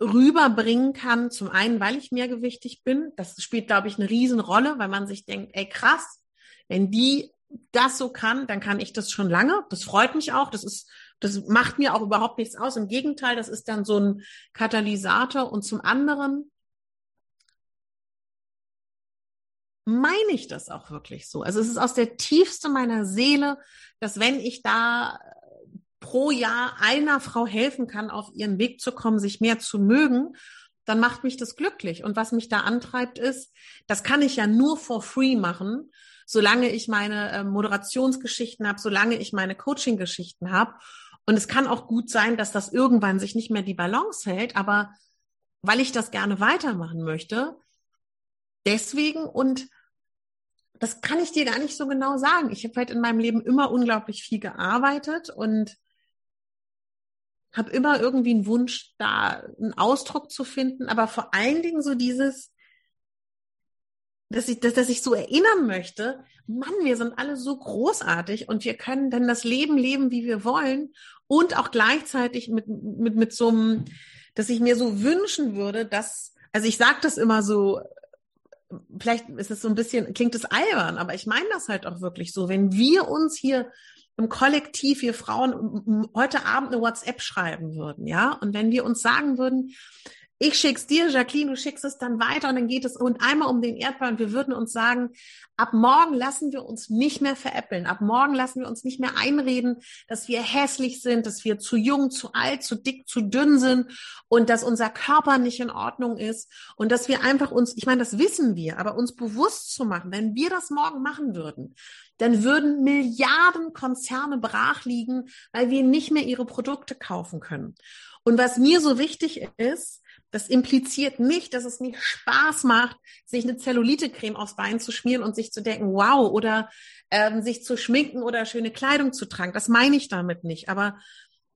rüberbringen kann. Zum einen, weil ich mehrgewichtig bin. Das spielt, glaube ich, eine Riesenrolle, weil man sich denkt, ey krass, wenn die das so kann, dann kann ich das schon lange. Das freut mich auch. Das ist, das macht mir auch überhaupt nichts aus. Im Gegenteil, das ist dann so ein Katalysator. Und zum anderen meine ich das auch wirklich so. Also es ist aus der tiefste meiner Seele, dass wenn ich da pro Jahr einer Frau helfen kann, auf ihren Weg zu kommen, sich mehr zu mögen, dann macht mich das glücklich. Und was mich da antreibt, ist, das kann ich ja nur for free machen, solange ich meine äh, Moderationsgeschichten habe, solange ich meine Coaching-Geschichten habe. Und es kann auch gut sein, dass das irgendwann sich nicht mehr die Balance hält, aber weil ich das gerne weitermachen möchte, deswegen und das kann ich dir gar nicht so genau sagen. Ich habe halt in meinem Leben immer unglaublich viel gearbeitet und habe immer irgendwie einen Wunsch, da einen Ausdruck zu finden, aber vor allen Dingen so dieses, dass ich, dass, dass ich so erinnern möchte, Mann, wir sind alle so großartig und wir können dann das Leben leben, wie wir wollen und auch gleichzeitig mit, mit, mit so einem, dass ich mir so wünschen würde, dass, also ich sage das immer so, vielleicht ist es so ein bisschen, klingt es albern, aber ich meine das halt auch wirklich so, wenn wir uns hier im Kollektiv, wir Frauen, heute Abend eine WhatsApp schreiben würden, ja, und wenn wir uns sagen würden, ich schick's dir, Jacqueline, du schickst es dann weiter und dann geht es und einmal um den Erdball und wir würden uns sagen, ab morgen lassen wir uns nicht mehr veräppeln, ab morgen lassen wir uns nicht mehr einreden, dass wir hässlich sind, dass wir zu jung, zu alt, zu dick, zu dünn sind und dass unser Körper nicht in Ordnung ist und dass wir einfach uns, ich meine, das wissen wir, aber uns bewusst zu machen, wenn wir das morgen machen würden, dann würden Milliarden Konzerne brach liegen, weil wir nicht mehr ihre Produkte kaufen können. Und was mir so wichtig ist, das impliziert nicht, dass es nicht Spaß macht, sich eine Zellulite-Creme aufs Bein zu schmieren und sich zu denken, wow, oder ähm, sich zu schminken oder schöne Kleidung zu tragen. Das meine ich damit nicht. Aber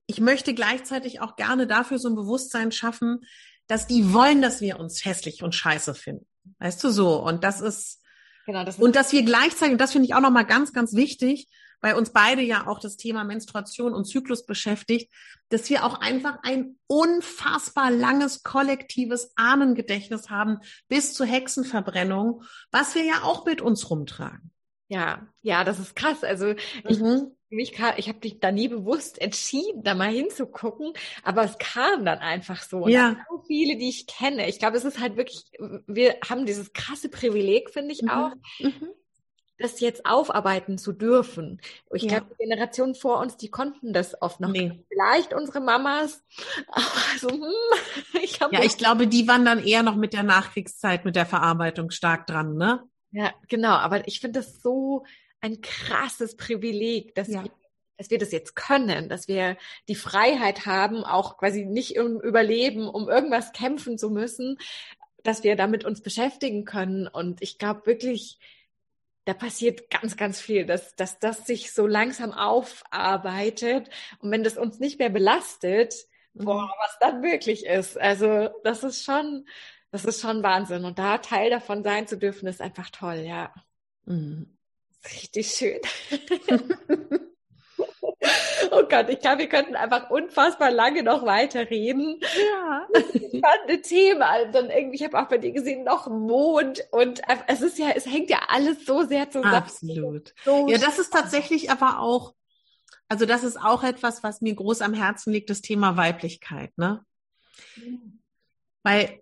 ich möchte gleichzeitig auch gerne dafür so ein Bewusstsein schaffen, dass die wollen, dass wir uns hässlich und scheiße finden. Weißt du so? Und das ist, genau, das ist und dass wir gleichzeitig, und das finde ich auch nochmal ganz, ganz wichtig, weil uns beide ja auch das Thema Menstruation und Zyklus beschäftigt, dass wir auch einfach ein unfassbar langes kollektives Ahnengedächtnis haben bis zur Hexenverbrennung, was wir ja auch mit uns rumtragen. Ja, ja, das ist krass. Also ich, mhm. mich, ich habe dich da nie bewusst entschieden, da mal hinzugucken, aber es kam dann einfach so. Und ja. so viele, die ich kenne. Ich glaube, es ist halt wirklich, wir haben dieses krasse Privileg, finde ich mhm. auch, mhm das jetzt aufarbeiten zu dürfen. Ich ja. glaube, die Generationen vor uns, die konnten das oft noch. Nee. Vielleicht unsere Mamas. Also, hm, ich ja, ich glaube, die waren dann eher noch mit der Nachkriegszeit, mit der Verarbeitung stark dran, ne? Ja, genau. Aber ich finde das so ein krasses Privileg, dass ja. wir dass wir das jetzt können, dass wir die Freiheit haben, auch quasi nicht im Überleben, um irgendwas kämpfen zu müssen, dass wir damit uns beschäftigen können. Und ich glaube wirklich, da passiert ganz, ganz viel, dass, dass das sich so langsam aufarbeitet. Und wenn das uns nicht mehr belastet, mhm. boah, was dann wirklich ist. Also das ist schon, das ist schon Wahnsinn. Und da Teil davon sein zu dürfen, ist einfach toll, ja. Mhm. Richtig schön. Oh Gott, ich glaube, wir könnten einfach unfassbar lange noch weiterreden. Ja. Spannende Themen. Also dann irgendwie, ich habe auch bei dir gesehen, noch Mond und es ist ja, es hängt ja alles so sehr zusammen. Absolut. So ja, das ist tatsächlich aber auch, also das ist auch etwas, was mir groß am Herzen liegt, das Thema Weiblichkeit, ne? Mhm. Weil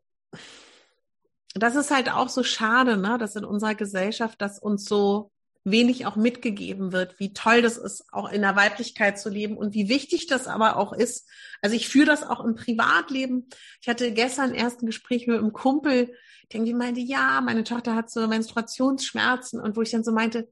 das ist halt auch so schade, ne, dass in unserer Gesellschaft das uns so wenig auch mitgegeben wird, wie toll das ist, auch in der Weiblichkeit zu leben und wie wichtig das aber auch ist. Also ich führe das auch im Privatleben. Ich hatte gestern erst ein Gespräch mit einem Kumpel, der irgendwie meinte, ja, meine Tochter hat so Menstruationsschmerzen und wo ich dann so meinte,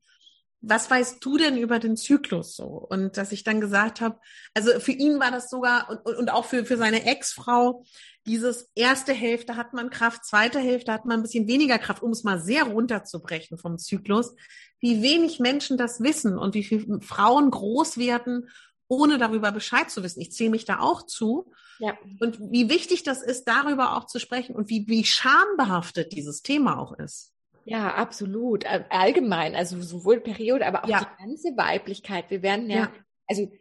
was weißt du denn über den Zyklus so? Und dass ich dann gesagt habe, also für ihn war das sogar und, und auch für, für seine Ex-Frau, dieses erste Hälfte hat man Kraft, zweite Hälfte hat man ein bisschen weniger Kraft, um es mal sehr runterzubrechen vom Zyklus. Wie wenig Menschen das wissen und wie viele Frauen groß werden, ohne darüber Bescheid zu wissen. Ich zähle mich da auch zu. Ja. Und wie wichtig das ist, darüber auch zu sprechen und wie, wie schambehaftet dieses Thema auch ist. Ja, absolut. Allgemein, also sowohl Periode, aber auch ja. die ganze Weiblichkeit. Wir werden ja, ja, also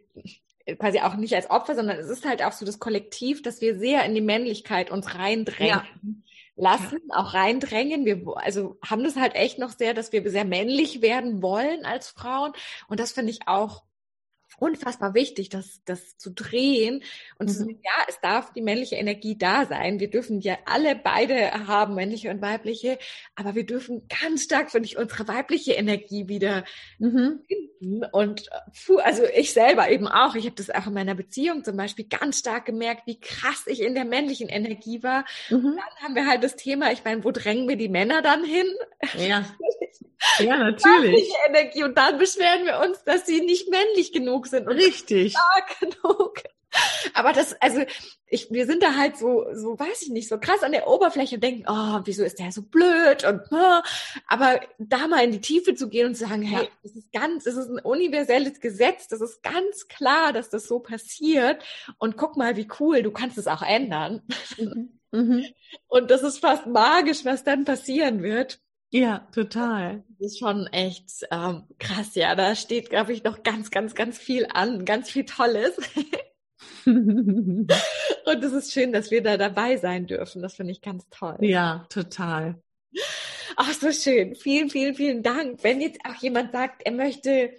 quasi auch nicht als Opfer, sondern es ist halt auch so das Kollektiv, dass wir sehr in die Männlichkeit uns reindrängen. Ja. lassen, ja. auch reindrängen. Wir also haben das halt echt noch sehr, dass wir sehr männlich werden wollen als Frauen. Und das finde ich auch unfassbar wichtig, das, das zu drehen und mhm. zu sagen, ja, es darf die männliche Energie da sein. Wir dürfen ja alle beide haben, männliche und weibliche, aber wir dürfen ganz stark, finde ich, unsere weibliche Energie wieder mhm. finden. Und puh, also ich selber eben auch. Ich habe das auch in meiner Beziehung zum Beispiel ganz stark gemerkt, wie krass ich in der männlichen Energie war. Mhm. Und dann haben wir halt das Thema, ich meine, wo drängen wir die Männer dann hin? Ja. Ja, natürlich. Energie. Und dann beschweren wir uns, dass sie nicht männlich genug sind und richtig stark genug. Aber das, also ich, wir sind da halt so, so weiß ich nicht, so krass an der Oberfläche und denken, oh, wieso ist der so blöd und oh. aber da mal in die Tiefe zu gehen und zu sagen, hey, ja. das ist ganz, das ist ein universelles Gesetz, das ist ganz klar, dass das so passiert und guck mal, wie cool, du kannst es auch ändern. Mhm. Mhm. Und das ist fast magisch, was dann passieren wird. Ja, total. Das ist schon echt ähm, krass, ja. Da steht, glaube ich, noch ganz, ganz, ganz viel an, ganz viel Tolles. Und es ist schön, dass wir da dabei sein dürfen. Das finde ich ganz toll. Ja, total. Ach, so schön. Vielen, vielen, vielen Dank. Wenn jetzt auch jemand sagt, er möchte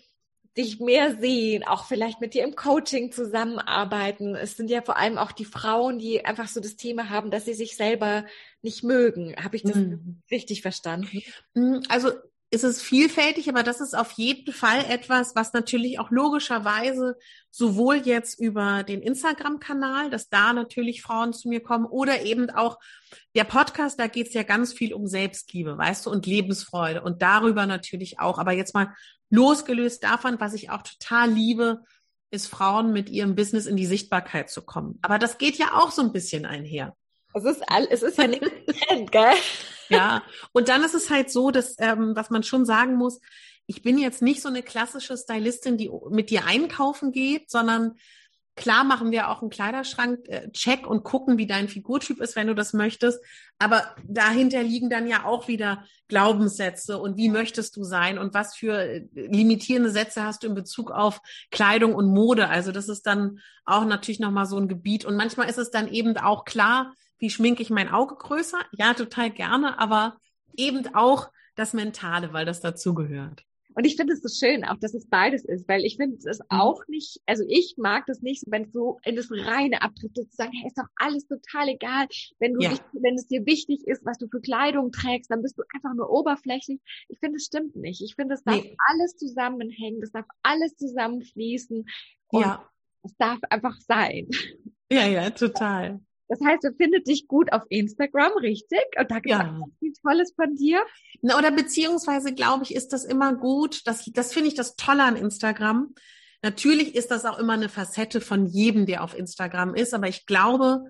dich mehr sehen, auch vielleicht mit dir im Coaching zusammenarbeiten. Es sind ja vor allem auch die Frauen, die einfach so das Thema haben, dass sie sich selber nicht mögen. Habe ich das mhm. richtig verstanden? Mm, also ist es vielfältig, aber das ist auf jeden Fall etwas, was natürlich auch logischerweise sowohl jetzt über den Instagram-Kanal, dass da natürlich Frauen zu mir kommen, oder eben auch der Podcast, da geht es ja ganz viel um Selbstliebe, weißt du, und Lebensfreude und darüber natürlich auch. Aber jetzt mal losgelöst davon, was ich auch total liebe, ist Frauen mit ihrem Business in die Sichtbarkeit zu kommen. Aber das geht ja auch so ein bisschen einher. Es ist, all, es ist ja nicht getrennt, gell? Ja, und dann ist es halt so, dass, ähm, was man schon sagen muss, ich bin jetzt nicht so eine klassische Stylistin, die mit dir einkaufen geht, sondern Klar machen wir auch einen Kleiderschrank-Check äh, und gucken, wie dein Figurtyp ist, wenn du das möchtest. Aber dahinter liegen dann ja auch wieder Glaubenssätze und wie möchtest du sein und was für äh, limitierende Sätze hast du in Bezug auf Kleidung und Mode. Also das ist dann auch natürlich nochmal so ein Gebiet. Und manchmal ist es dann eben auch klar, wie schminke ich mein Auge größer? Ja, total gerne, aber eben auch das Mentale, weil das dazugehört. Und ich finde es so schön, auch dass es beides ist, weil ich finde es mhm. auch nicht, also ich mag das nicht, wenn es so in das reine abdriftet, zu sagen, hey, ist doch alles total egal. Wenn du ja. dich, wenn es dir wichtig ist, was du für Kleidung trägst, dann bist du einfach nur oberflächlich. Ich finde, es stimmt nicht. Ich finde, es darf nee. alles zusammenhängen, es darf alles zusammenfließen. Ja. es darf einfach sein. Ja, ja, total. Das heißt, er findet dich gut auf Instagram, richtig? Und da gibt es ja. viel Tolles von dir. Na, oder beziehungsweise, glaube ich, ist das immer gut. Das, das finde ich das Tolle an Instagram. Natürlich ist das auch immer eine Facette von jedem, der auf Instagram ist. Aber ich glaube,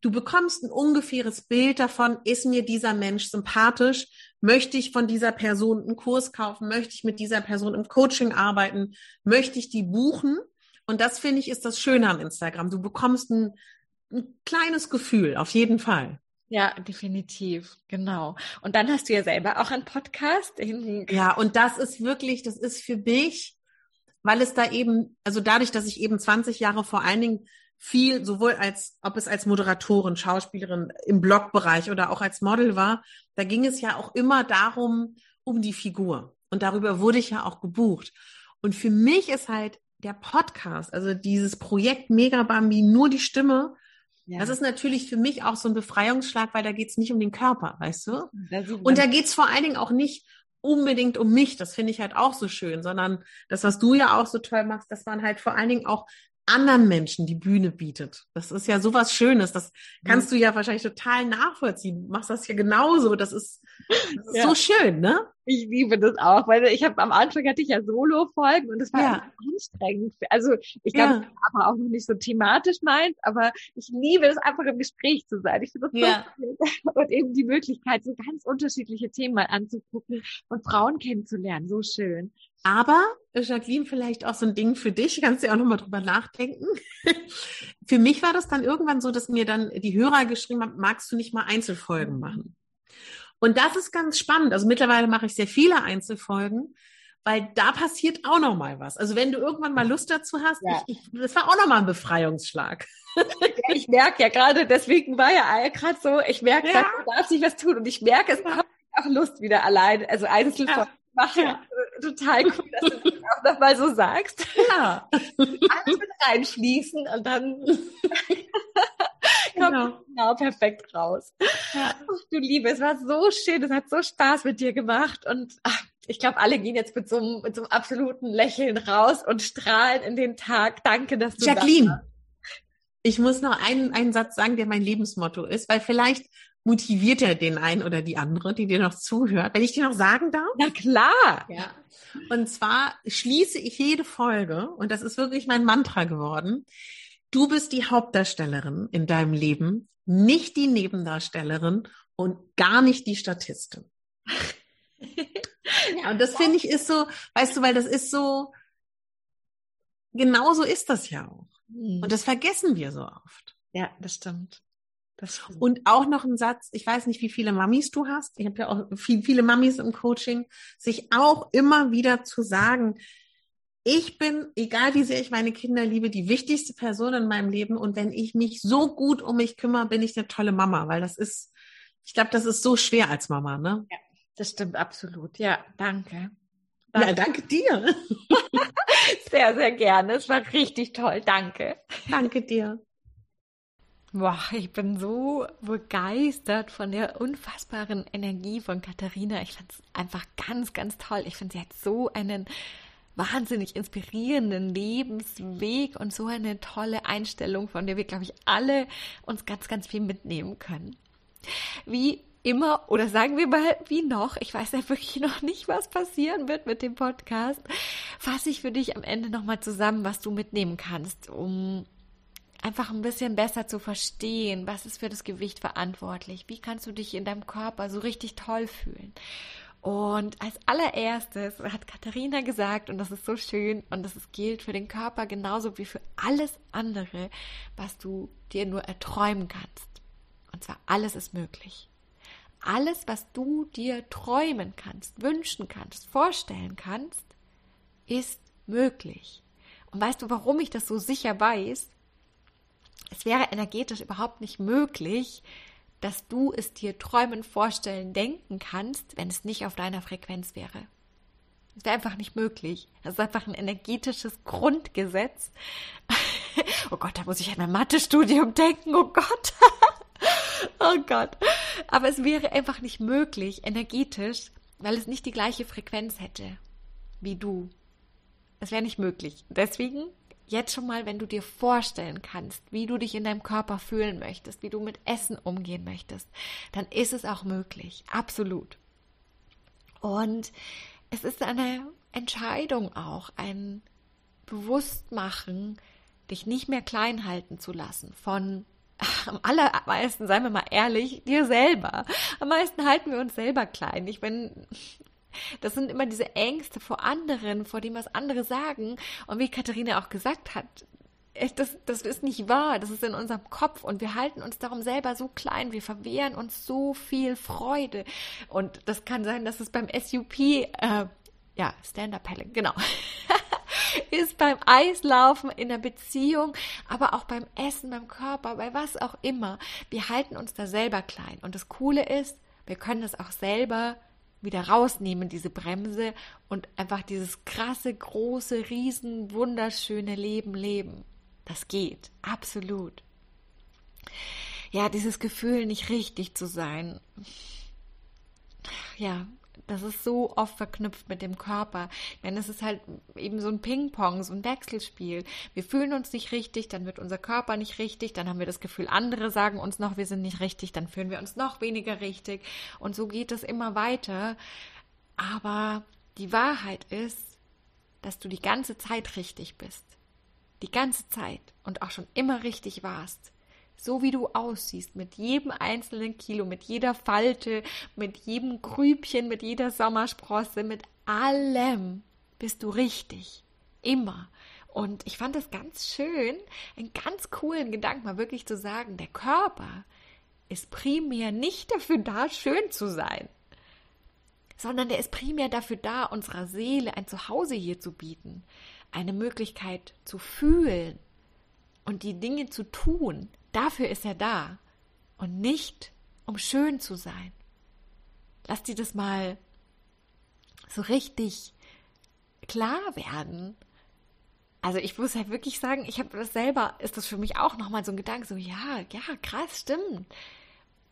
du bekommst ein ungefähres Bild davon, ist mir dieser Mensch sympathisch? Möchte ich von dieser Person einen Kurs kaufen? Möchte ich mit dieser Person im Coaching arbeiten? Möchte ich die buchen? Und das finde ich ist das Schöne am Instagram. Du bekommst ein ein kleines Gefühl, auf jeden Fall. Ja, definitiv, genau. Und dann hast du ja selber auch einen Podcast. Ja, und das ist wirklich, das ist für mich, weil es da eben, also dadurch, dass ich eben 20 Jahre vor allen Dingen viel, sowohl als, ob es als Moderatorin, Schauspielerin im Blogbereich oder auch als Model war, da ging es ja auch immer darum, um die Figur. Und darüber wurde ich ja auch gebucht. Und für mich ist halt der Podcast, also dieses Projekt Mega Bambi, nur die Stimme, ja. Das ist natürlich für mich auch so ein Befreiungsschlag, weil da geht es nicht um den Körper, weißt du? Und da geht es vor allen Dingen auch nicht unbedingt um mich, das finde ich halt auch so schön, sondern das, was du ja auch so toll machst, dass man halt vor allen Dingen auch anderen Menschen die Bühne bietet. Das ist ja sowas Schönes. Das kannst du ja wahrscheinlich total nachvollziehen. Du machst das ja genauso. Das ist, das ist ja. so schön, ne? Ich liebe das auch, weil ich habe am Anfang hatte ich ja Solo-Folgen und das war ja. anstrengend. Also ich glaube, ja. aber auch noch nicht so thematisch meint, aber ich liebe es einfach im Gespräch zu sein. Ich finde das ja. so schön. Und eben die Möglichkeit, so ganz unterschiedliche Themen anzugucken und Frauen kennenzulernen. So schön. Aber, Jacqueline, vielleicht auch so ein Ding für dich, kannst du ja auch nochmal drüber nachdenken. für mich war das dann irgendwann so, dass mir dann die Hörer geschrieben haben, magst du nicht mal Einzelfolgen machen? Und das ist ganz spannend. Also mittlerweile mache ich sehr viele Einzelfolgen, weil da passiert auch noch mal was. Also wenn du irgendwann mal Lust dazu hast, ja. ich, ich, das war auch noch mal ein Befreiungsschlag. Ja, ich merke ja gerade, deswegen war ja gerade so, ich merke, ja. du darfst nicht was tun und ich merke, es kommt auch Lust wieder allein, also Einzel ja. machen. Ja. Total cool, dass du das auch nochmal so sagst. Ja. Alles mit reinschließen und dann kommt genau. genau perfekt raus. Ja. Ach, du Liebe, es war so schön, es hat so Spaß mit dir gemacht und ach, ich glaube, alle gehen jetzt mit so, einem, mit so einem absoluten Lächeln raus und strahlen in den Tag. Danke, dass du Jacqueline, ich muss noch einen, einen Satz sagen, der mein Lebensmotto ist, weil vielleicht motiviert er den einen oder die andere, die dir noch zuhört. Wenn ich dir noch sagen darf? Na klar. Ja. Und zwar schließe ich jede Folge, und das ist wirklich mein Mantra geworden. Du bist die Hauptdarstellerin in deinem Leben, nicht die Nebendarstellerin und gar nicht die Statistin. ja, und das finde ich ist so, weißt du, weil das ist so, genauso ist das ja auch. Mhm. Und das vergessen wir so oft. Ja, das stimmt. Das stimmt. Und auch noch ein Satz, ich weiß nicht, wie viele Mamis du hast. Ich habe ja auch viel, viele Mamis im Coaching, sich auch immer wieder zu sagen, ich bin, egal wie sehr ich meine Kinder liebe, die wichtigste Person in meinem Leben. Und wenn ich mich so gut um mich kümmere, bin ich eine tolle Mama, weil das ist, ich glaube, das ist so schwer als Mama, ne? Ja, das stimmt absolut. Ja, danke. danke. Ja, danke dir. sehr, sehr gerne. Es war richtig toll. Danke. Danke dir. Boah, ich bin so begeistert von der unfassbaren Energie von Katharina. Ich fand es einfach ganz, ganz toll. Ich finde, sie hat so einen wahnsinnig inspirierenden Lebensweg und so eine tolle Einstellung, von der wir, glaube ich, alle uns ganz, ganz viel mitnehmen können. Wie immer, oder sagen wir mal, wie noch, ich weiß ja wirklich noch nicht, was passieren wird mit dem Podcast, fasse ich für dich am Ende nochmal zusammen, was du mitnehmen kannst, um einfach ein bisschen besser zu verstehen, was ist für das Gewicht verantwortlich, wie kannst du dich in deinem Körper so richtig toll fühlen. Und als allererstes hat Katharina gesagt, und das ist so schön, und das gilt für den Körper genauso wie für alles andere, was du dir nur erträumen kannst. Und zwar alles ist möglich. Alles, was du dir träumen kannst, wünschen kannst, vorstellen kannst, ist möglich. Und weißt du, warum ich das so sicher weiß? Es wäre energetisch überhaupt nicht möglich, dass du es dir träumen, vorstellen, denken kannst, wenn es nicht auf deiner Frequenz wäre. Es wäre einfach nicht möglich. Das ist einfach ein energetisches Grundgesetz. oh Gott, da muss ich an mein Mathestudium denken. Oh Gott. oh Gott. Aber es wäre einfach nicht möglich, energetisch, weil es nicht die gleiche Frequenz hätte wie du. Es wäre nicht möglich. Deswegen jetzt schon mal, wenn du dir vorstellen kannst, wie du dich in deinem Körper fühlen möchtest, wie du mit Essen umgehen möchtest, dann ist es auch möglich. Absolut. Und es ist eine Entscheidung auch, ein Bewusstmachen, dich nicht mehr klein halten zu lassen von am allermeisten, seien wir mal ehrlich, dir selber. Am meisten halten wir uns selber klein. Ich bin, das sind immer diese Ängste vor anderen, vor dem, was andere sagen. Und wie Katharina auch gesagt hat, das, das ist nicht wahr, das ist in unserem Kopf und wir halten uns darum selber so klein, wir verwehren uns so viel Freude. Und das kann sein, dass es beim SUP, äh, ja, Stand-Up-Paddling, genau, ist beim Eislaufen, in der Beziehung, aber auch beim Essen, beim Körper, bei was auch immer. Wir halten uns da selber klein. Und das Coole ist, wir können das auch selber wieder rausnehmen, diese Bremse und einfach dieses krasse, große, riesen, wunderschöne Leben leben. Das geht, absolut. Ja, dieses Gefühl, nicht richtig zu sein. Ja, das ist so oft verknüpft mit dem Körper. Meine, es ist halt eben so ein Ping-Pong, so ein Wechselspiel. Wir fühlen uns nicht richtig, dann wird unser Körper nicht richtig, dann haben wir das Gefühl, andere sagen uns noch, wir sind nicht richtig, dann fühlen wir uns noch weniger richtig. Und so geht es immer weiter. Aber die Wahrheit ist, dass du die ganze Zeit richtig bist. Die ganze Zeit und auch schon immer richtig warst so wie du aussiehst, mit jedem einzelnen Kilo, mit jeder Falte, mit jedem Grübchen, mit jeder Sommersprosse, mit allem bist du richtig. Immer. Und ich fand es ganz schön, einen ganz coolen Gedanken mal wirklich zu sagen, der Körper ist primär nicht dafür da, schön zu sein. sondern der ist primär dafür da, unserer Seele ein Zuhause hier zu bieten, eine Möglichkeit zu fühlen und die Dinge zu tun. Dafür ist er da und nicht, um schön zu sein. Lass dir das mal so richtig klar werden. Also ich muss halt wirklich sagen, ich habe das selber, ist das für mich auch nochmal so ein Gedanke, so ja, ja, krass, stimmt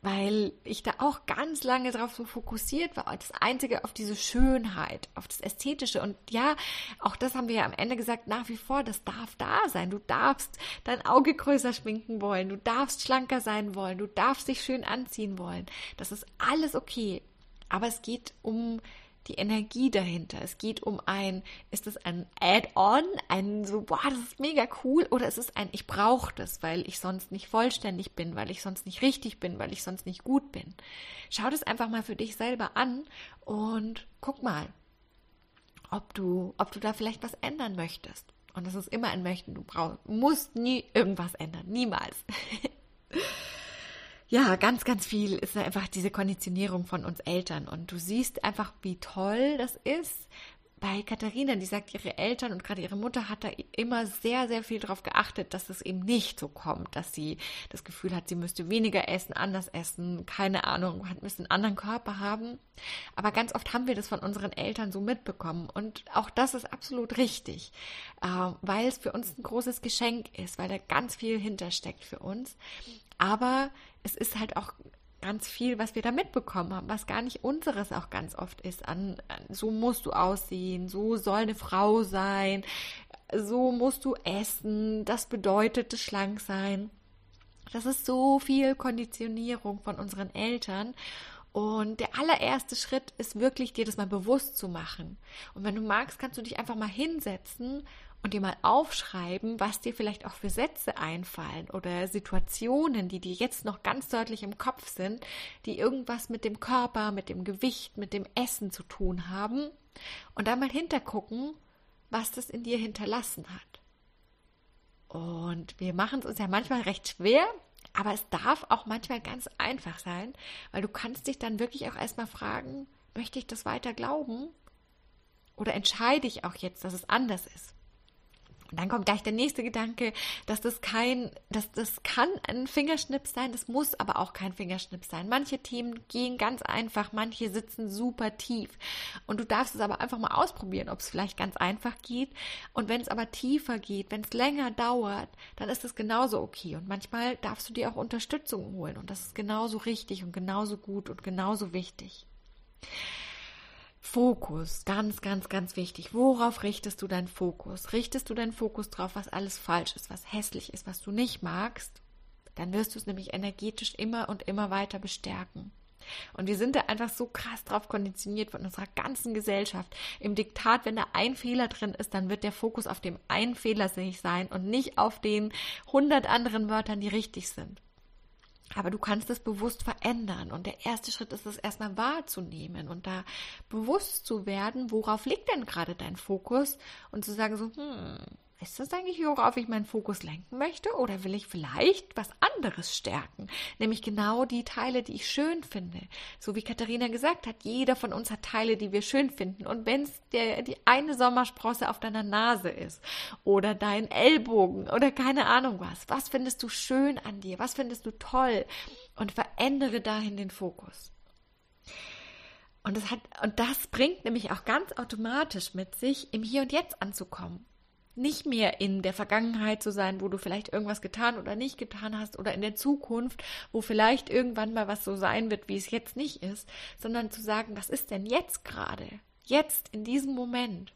weil ich da auch ganz lange darauf so fokussiert war. Das Einzige auf diese Schönheit, auf das Ästhetische. Und ja, auch das haben wir ja am Ende gesagt, nach wie vor, das darf da sein. Du darfst dein Auge größer schminken wollen, du darfst schlanker sein wollen, du darfst dich schön anziehen wollen. Das ist alles okay. Aber es geht um die Energie dahinter. Es geht um ein, ist es ein Add-on, ein so, boah, das ist mega cool, oder ist es ein, ich brauche das, weil ich sonst nicht vollständig bin, weil ich sonst nicht richtig bin, weil ich sonst nicht gut bin. Schau das einfach mal für dich selber an und guck mal, ob du, ob du da vielleicht was ändern möchtest. Und das ist immer ein Möchten. Du brauchst, musst nie irgendwas ändern. Niemals. ja, ganz, ganz viel ist einfach diese Konditionierung von uns Eltern. Und du siehst einfach, wie toll das ist. Bei Katharina, die sagt, ihre Eltern und gerade ihre Mutter hat da immer sehr, sehr viel darauf geachtet, dass es eben nicht so kommt, dass sie das Gefühl hat, sie müsste weniger essen, anders essen, keine Ahnung, hat müsste einen anderen Körper haben. Aber ganz oft haben wir das von unseren Eltern so mitbekommen. Und auch das ist absolut richtig, äh, weil es für uns ein großes Geschenk ist, weil da ganz viel hintersteckt für uns. Aber es ist halt auch ganz viel, was wir da mitbekommen haben, was gar nicht unseres auch ganz oft ist. An, so musst du aussehen, so soll eine Frau sein, so musst du essen, das bedeutet schlank sein. Das ist so viel Konditionierung von unseren Eltern. Und der allererste Schritt ist wirklich, dir das mal bewusst zu machen. Und wenn du magst, kannst du dich einfach mal hinsetzen und dir mal aufschreiben, was dir vielleicht auch für Sätze einfallen oder Situationen, die dir jetzt noch ganz deutlich im Kopf sind, die irgendwas mit dem Körper, mit dem Gewicht, mit dem Essen zu tun haben und dann mal hintergucken, was das in dir hinterlassen hat. Und wir machen es uns ja manchmal recht schwer, aber es darf auch manchmal ganz einfach sein, weil du kannst dich dann wirklich auch erstmal fragen, möchte ich das weiter glauben? Oder entscheide ich auch jetzt, dass es anders ist? Und dann kommt gleich der nächste Gedanke, dass das kein, dass das kann ein Fingerschnips sein, das muss aber auch kein Fingerschnips sein. Manche Themen gehen ganz einfach, manche sitzen super tief. Und du darfst es aber einfach mal ausprobieren, ob es vielleicht ganz einfach geht. Und wenn es aber tiefer geht, wenn es länger dauert, dann ist es genauso okay. Und manchmal darfst du dir auch Unterstützung holen. Und das ist genauso richtig und genauso gut und genauso wichtig. Fokus, ganz, ganz, ganz wichtig. Worauf richtest du deinen Fokus? Richtest du deinen Fokus drauf, was alles falsch ist, was hässlich ist, was du nicht magst? Dann wirst du es nämlich energetisch immer und immer weiter bestärken. Und wir sind da einfach so krass drauf konditioniert von unserer ganzen Gesellschaft. Im Diktat, wenn da ein Fehler drin ist, dann wird der Fokus auf dem einen Fehler sein und nicht auf den hundert anderen Wörtern, die richtig sind. Aber du kannst es bewusst verändern. Und der erste Schritt ist es erstmal wahrzunehmen und da bewusst zu werden, worauf liegt denn gerade dein Fokus und zu sagen so, hm, ist das eigentlich, worauf ich meinen Fokus lenken möchte? Oder will ich vielleicht was anderes stärken? Nämlich genau die Teile, die ich schön finde. So wie Katharina gesagt hat, jeder von uns hat Teile, die wir schön finden. Und wenn es die eine Sommersprosse auf deiner Nase ist oder dein Ellbogen oder keine Ahnung was, was findest du schön an dir? Was findest du toll? Und verändere dahin den Fokus. Und das hat, und das bringt nämlich auch ganz automatisch mit sich, im Hier und Jetzt anzukommen nicht mehr in der Vergangenheit zu sein, wo du vielleicht irgendwas getan oder nicht getan hast oder in der Zukunft, wo vielleicht irgendwann mal was so sein wird, wie es jetzt nicht ist, sondern zu sagen, was ist denn jetzt gerade? Jetzt, in diesem Moment.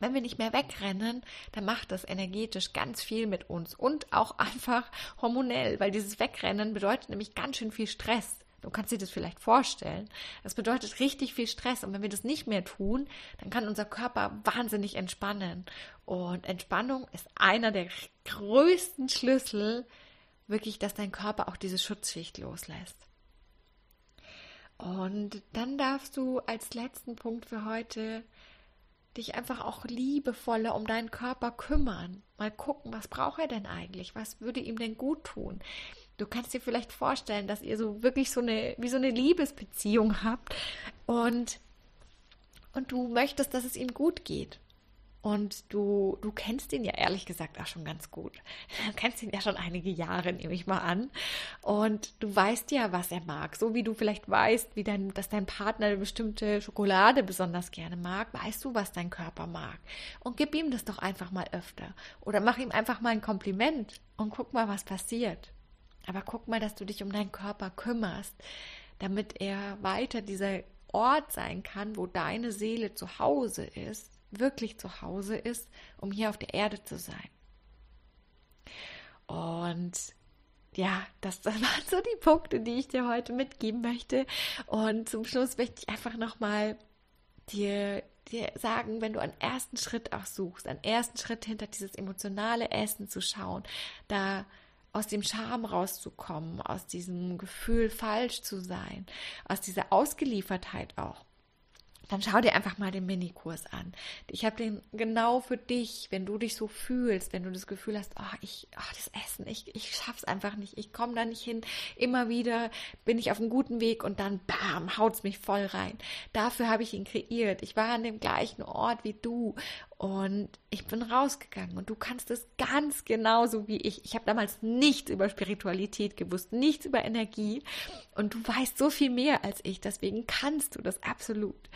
Wenn wir nicht mehr wegrennen, dann macht das energetisch ganz viel mit uns und auch einfach hormonell, weil dieses Wegrennen bedeutet nämlich ganz schön viel Stress. Du kannst dir das vielleicht vorstellen. Das bedeutet richtig viel Stress. Und wenn wir das nicht mehr tun, dann kann unser Körper wahnsinnig entspannen. Und Entspannung ist einer der größten Schlüssel, wirklich, dass dein Körper auch diese Schutzschicht loslässt. Und dann darfst du als letzten Punkt für heute dich einfach auch liebevoller um deinen Körper kümmern. Mal gucken, was braucht er denn eigentlich? Was würde ihm denn gut tun? Du kannst dir vielleicht vorstellen, dass ihr so wirklich so eine, wie so eine Liebesbeziehung habt und, und du möchtest, dass es ihm gut geht. Und du, du kennst ihn ja ehrlich gesagt auch schon ganz gut. Du kennst ihn ja schon einige Jahre, nehme ich mal an. Und du weißt ja, was er mag. So wie du vielleicht weißt, wie dein, dass dein Partner eine bestimmte Schokolade besonders gerne mag, weißt du, was dein Körper mag. Und gib ihm das doch einfach mal öfter. Oder mach ihm einfach mal ein Kompliment und guck mal, was passiert. Aber guck mal, dass du dich um deinen Körper kümmerst, damit er weiter dieser Ort sein kann, wo deine Seele zu Hause ist wirklich zu Hause ist, um hier auf der Erde zu sein. Und ja, das, waren so die Punkte, die ich dir heute mitgeben möchte. Und zum Schluss möchte ich einfach nochmal dir, dir sagen, wenn du einen ersten Schritt auch suchst, einen ersten Schritt hinter dieses emotionale Essen zu schauen, da aus dem Scham rauszukommen, aus diesem Gefühl falsch zu sein, aus dieser Ausgeliefertheit auch dann schau dir einfach mal den Minikurs an. Ich habe den genau für dich, wenn du dich so fühlst, wenn du das Gefühl hast, oh, ich, oh, das Essen, ich, ich schaff's einfach nicht, ich komme da nicht hin. Immer wieder bin ich auf einem guten Weg und dann bam, haut's mich voll rein. Dafür habe ich ihn kreiert. Ich war an dem gleichen Ort wie du und ich bin rausgegangen und du kannst es ganz genauso wie ich. Ich habe damals nichts über Spiritualität gewusst, nichts über Energie und du weißt so viel mehr als ich, deswegen kannst du das absolut.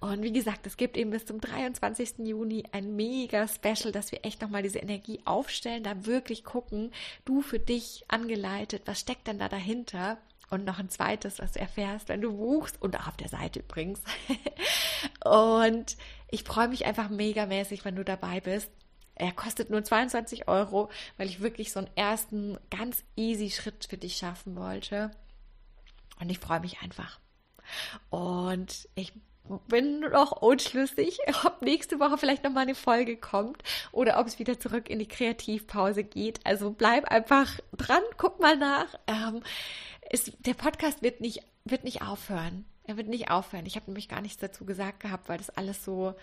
Und wie gesagt, es gibt eben bis zum 23. Juni ein mega Special, dass wir echt nochmal diese Energie aufstellen, da wirklich gucken, du für dich angeleitet, was steckt denn da dahinter? Und noch ein zweites, was du erfährst, wenn du buchst und auch auf der Seite übrigens. und ich freue mich einfach megamäßig, wenn du dabei bist. Er kostet nur 22 Euro, weil ich wirklich so einen ersten ganz easy Schritt für dich schaffen wollte. Und ich freue mich einfach. Und ich bin noch unschlüssig, ob nächste Woche vielleicht nochmal eine Folge kommt oder ob es wieder zurück in die Kreativpause geht. Also bleib einfach dran, guck mal nach. Ähm, es, der Podcast wird nicht, wird nicht aufhören. Er wird nicht aufhören. Ich habe nämlich gar nichts dazu gesagt gehabt, weil das alles so,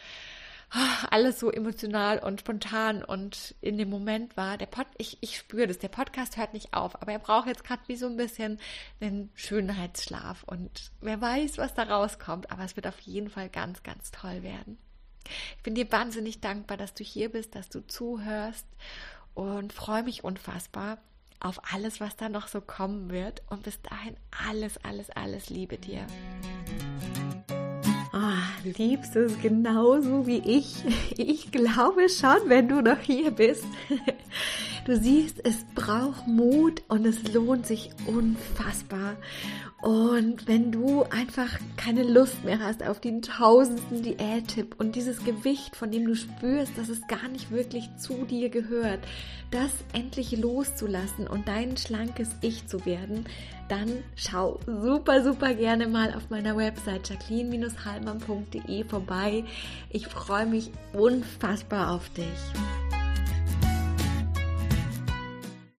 alles so emotional und spontan und in dem Moment war. Der Pod, ich, ich spüre das, der Podcast hört nicht auf, aber er braucht jetzt gerade wie so ein bisschen einen Schönheitsschlaf und wer weiß, was da rauskommt, aber es wird auf jeden Fall ganz, ganz toll werden. Ich bin dir wahnsinnig dankbar, dass du hier bist, dass du zuhörst und freue mich unfassbar, auf alles, was da noch so kommen wird. Und bis dahin alles, alles, alles Liebe dir. Ah, liebst du es genauso wie ich? Ich glaube schon, wenn du noch hier bist. Du siehst, es braucht Mut und es lohnt sich unfassbar. Und wenn du einfach keine Lust mehr hast auf den tausendsten Diättipp und dieses Gewicht, von dem du spürst, dass es gar nicht wirklich zu dir gehört, das endlich loszulassen und dein schlankes Ich zu werden, dann schau super, super gerne mal auf meiner Website jacqueline-hallmann.de vorbei. Ich freue mich unfassbar auf dich.